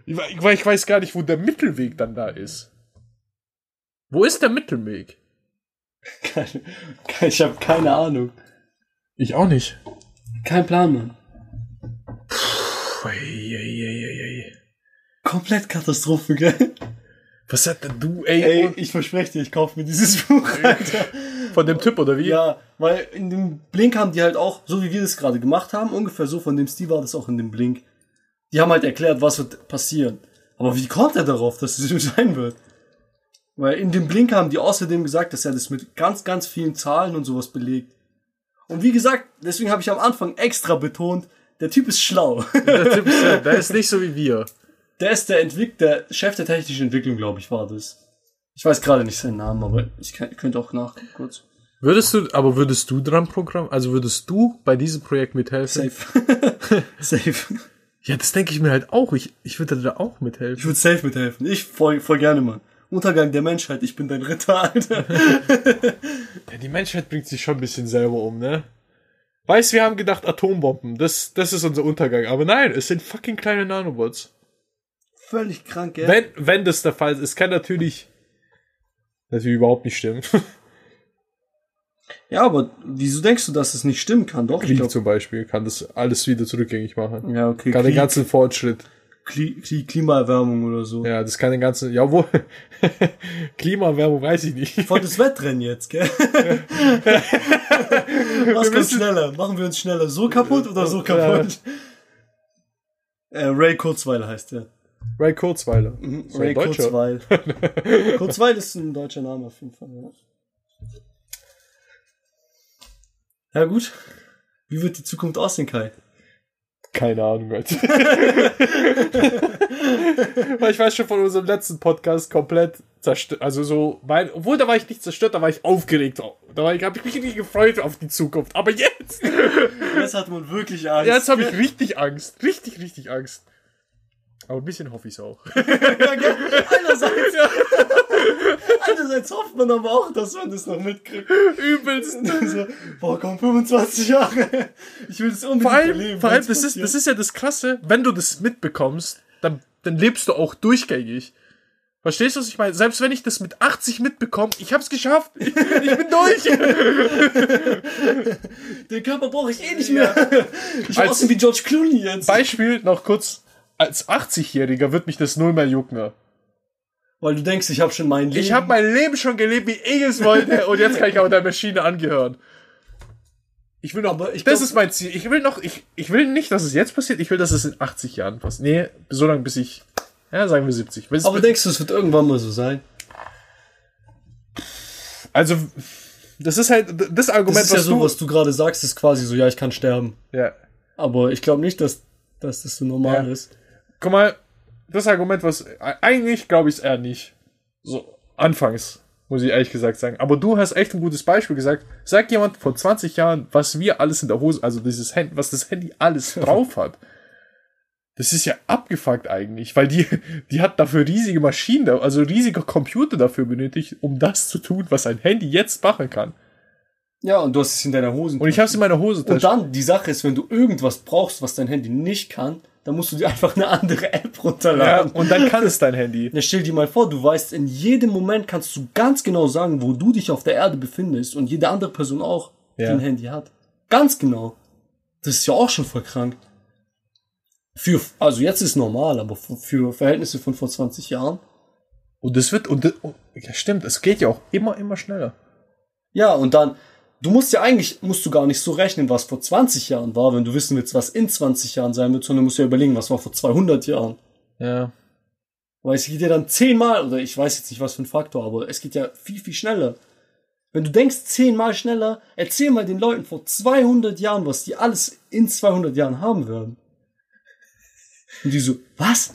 Ich, ich weiß gar nicht, wo der Mittelweg dann da ist. Wo ist der Mittelweg? Keine, ich habe keine Ahnung. Ich auch nicht. Kein Plan, Mann. Komplett Katastrophe, gell? Was hat denn du, ey, Ey, ich verspreche dir, ich kaufe mir dieses Buch, Alter. von dem Typ oder wie? Ja, weil in dem Blink haben die halt auch, so wie wir das gerade gemacht haben, ungefähr so von dem Stil war das auch in dem Blink. Die haben halt erklärt, was wird passieren. Aber wie kommt er darauf, dass es so sein wird? Weil in dem Blink haben die außerdem gesagt, dass er das mit ganz, ganz vielen Zahlen und sowas belegt. Und wie gesagt, deswegen habe ich am Anfang extra betont, der Typ ist schlau. Der Typ ist, ja- der ist nicht so wie wir. Der ist der Entwick der Chef der technischen Entwicklung, glaube ich, war das. Ich weiß gerade nicht seinen Namen, aber ich kann, könnte auch nachgucken kurz. Würdest du, aber würdest du dran programmieren? Also würdest du bei diesem Projekt mithelfen? Safe. safe. Ja, das denke ich mir halt auch. Ich, ich würde da auch Ich mithelfen. würde safe mithelfen. Ich voll, voll gerne, Mann. Untergang der Menschheit, ich bin dein Ritter, Alter. Ja, die Menschheit bringt sich schon ein bisschen selber um, ne? Weißt, wir haben gedacht Atombomben, das, das ist unser Untergang. Aber nein, es sind fucking kleine Nanobots. Völlig krank, gell? Wenn, wenn das der Fall ist, es kann natürlich, natürlich überhaupt nicht stimmen. Ja, aber wieso denkst du, dass es nicht stimmen kann? Doch, ich Krieg glaub, zum Beispiel kann das alles wieder zurückgängig machen. Ja, okay. Kann den Krieg, ganzen Fortschritt. Kli Klimaerwärmung oder so. Ja, das kann den ganzen, ja, wo, Klimaerwärmung weiß ich nicht. Voll das Wettrennen jetzt, gell? Was kommt schneller? Machen wir uns schneller so kaputt oder so kaputt? Äh, Ray Kurzweil heißt der. Ray Kurzweiler. Mhm, So Ray ein Deutscher. Kurzweil. Kurzweil ist ein deutscher Name auf jeden Fall. Ja, ja gut. Wie wird die Zukunft aussehen, Kai? Keine Ahnung, Alter. Weil ich weiß schon von unserem letzten Podcast komplett zerstört. Also so, mein, obwohl da war ich nicht zerstört, da war ich aufgeregt. Da war ich, habe ich mich richtig gefreut auf die Zukunft. Aber jetzt, Jetzt hat man wirklich Angst. jetzt habe ich richtig Angst. Richtig, richtig Angst. Aber ein bisschen hoffe ich es auch. Ja, gell? Einerseits, einerseits hofft man aber auch, dass man das noch mitkriegt. Übelst. So, boah, komm, 25 Jahre. Ich will das unbedingt Vor allem, erleben. vor allem das, ist, das ist ja das Krasse, wenn du das mitbekommst, dann, dann lebst du auch durchgängig. Verstehst du, was ich meine? Selbst wenn ich das mit 80 mitbekomme, ich hab's geschafft. Ich, ich bin durch. Den Körper brauche ich eh nicht mehr. Ich Als- aussehe wie George Clooney jetzt. Beispiel noch kurz. Als 80-Jähriger wird mich das null mehr jucken. Weil du denkst, ich habe schon mein Leben. Ich habe mein Leben schon gelebt, wie ich es wollte, und jetzt kann ich auch der Maschine angehören. Ich will noch, Aber ich das glaub- ist mein Ziel. Ich will noch, ich, ich will nicht, dass es jetzt passiert, ich will, dass es in 80 Jahren passiert. Nee, so lange bis ich, ja, sagen wir 70. Bis- aber denkst du, es wird irgendwann mal so sein? Also, das ist halt das Argument, Das ist ja was so, du. was du gerade sagst, ist quasi so, ja, ich kann sterben. ja. Aber ich glaube nicht, dass, dass das so normal Ja. ist. Guck mal, das Argument, was eigentlich glaube ich es eher nicht. So, anfangs, muss ich ehrlich gesagt sagen. Aber du hast echt ein gutes Beispiel gesagt. Sag jemand vor 20 Jahren, was wir alles in der Hose, also dieses Handy, was das Handy alles drauf hat. Das ist ja abgefuckt eigentlich, weil die, die hat dafür riesige Maschinen, also riesige Computer dafür benötigt, um das zu tun, was ein Handy jetzt machen kann. Ja, und du hast es in deiner Hose. Und ich habe es in meiner Hose Und dann, die Sache ist, wenn du irgendwas brauchst, was dein Handy nicht kann, dann musst du dir einfach eine andere App ja, runterladen. und dann kann es dein Handy. Ja, stell dir mal vor, du weißt, in jedem Moment kannst du ganz genau sagen, wo du dich auf der Erde befindest und jede andere Person auch, die Ja. ein Handy hat. Ganz genau. Das ist ja auch schon voll krank. Für, also jetzt ist normal, aber für, Verhältnisse von vor 20 Jahren. Und das wird, und, das- und ja, stimmt, es geht ja auch immer, immer schneller. Ja, und dann, du musst ja eigentlich, musst du gar nicht so rechnen, was vor 20 Jahren war, wenn du wissen willst, was in 20 Jahren sein wird, sondern musst ja überlegen, was war vor 200 Jahren. Ja. Weil es geht ja dann zehnmal, oder ich weiß jetzt nicht, was für ein Faktor, aber es geht ja viel, viel schneller. Wenn du denkst zehnmal schneller, erzähl mal den Leuten vor 200 Jahren, was die alles in 200 Jahren haben werden. Und die so, was?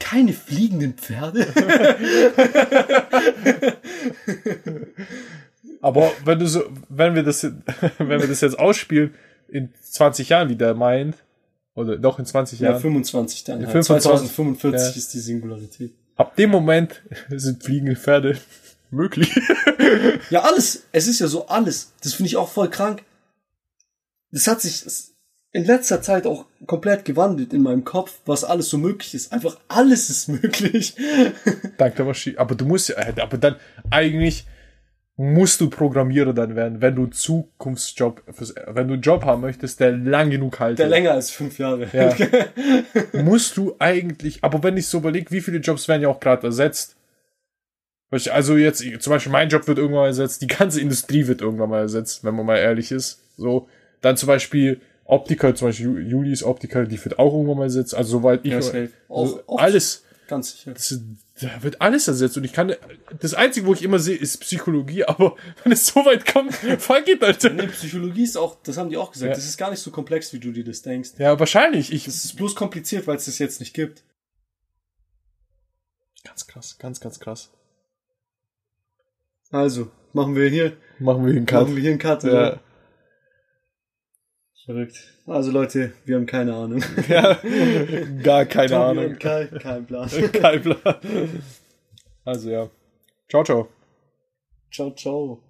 Keine fliegenden Pferde? Aber wenn du so, wenn wir das, wenn wir das jetzt ausspielen, in 20 Jahren, wie der meint, oder doch in 20 Ja, Jahren, 25 dann. Ja, Halt. 25, 2045 ja. ist die Singularität. ab dem Moment sind fliegende Pferde möglich. Ja, alles. Es ist ja so alles. Das finde ich auch voll krank. Das hat sich in letzter Zeit auch komplett gewandelt in meinem Kopf, was alles so möglich ist. Einfach alles ist möglich. Dank der Maschine. Aber du musst ja, aber dann eigentlich musst du Programmierer dann werden, wenn du Zukunftsjob, fürs, wenn du einen Job haben möchtest, der lang genug haltet. Der länger als fünf Jahre. Ja. musst du eigentlich, aber wenn ich so überlege, wie viele Jobs werden ja auch gerade ersetzt. Also jetzt, zum Beispiel mein Job wird irgendwann mal ersetzt, die ganze Industrie wird irgendwann mal ersetzt, wenn man mal ehrlich ist. So, dann zum Beispiel Optiker, zum Beispiel Ju- Julis Optiker, die wird auch irgendwann mal ersetzt. Also soweit ich Ja, also. Auch- auch- alles, Ganz sicher. das, da wird alles ersetzt und ich kann, das einzige, wo ich immer sehe, ist Psychologie, aber wenn es so weit kommt, fuck it, Alter. Nee, Psychologie ist auch, das haben die auch gesagt, Ja. das ist gar nicht so komplex, wie du dir das denkst. Ja, wahrscheinlich. Ich, Das ist bloß kompliziert, weil es das jetzt nicht gibt. ganz krass, ganz, ganz krass. Also, machen wir hier, Machen wir den machen wir hier einen Cut. Ja. oder? Verrückt. Also Leute, wir haben keine Ahnung. Ja, gar keine Tobi Ahnung. Kai, kein Plan. Kein Plan. Also ja. Ciao, ciao. Ciao, ciao.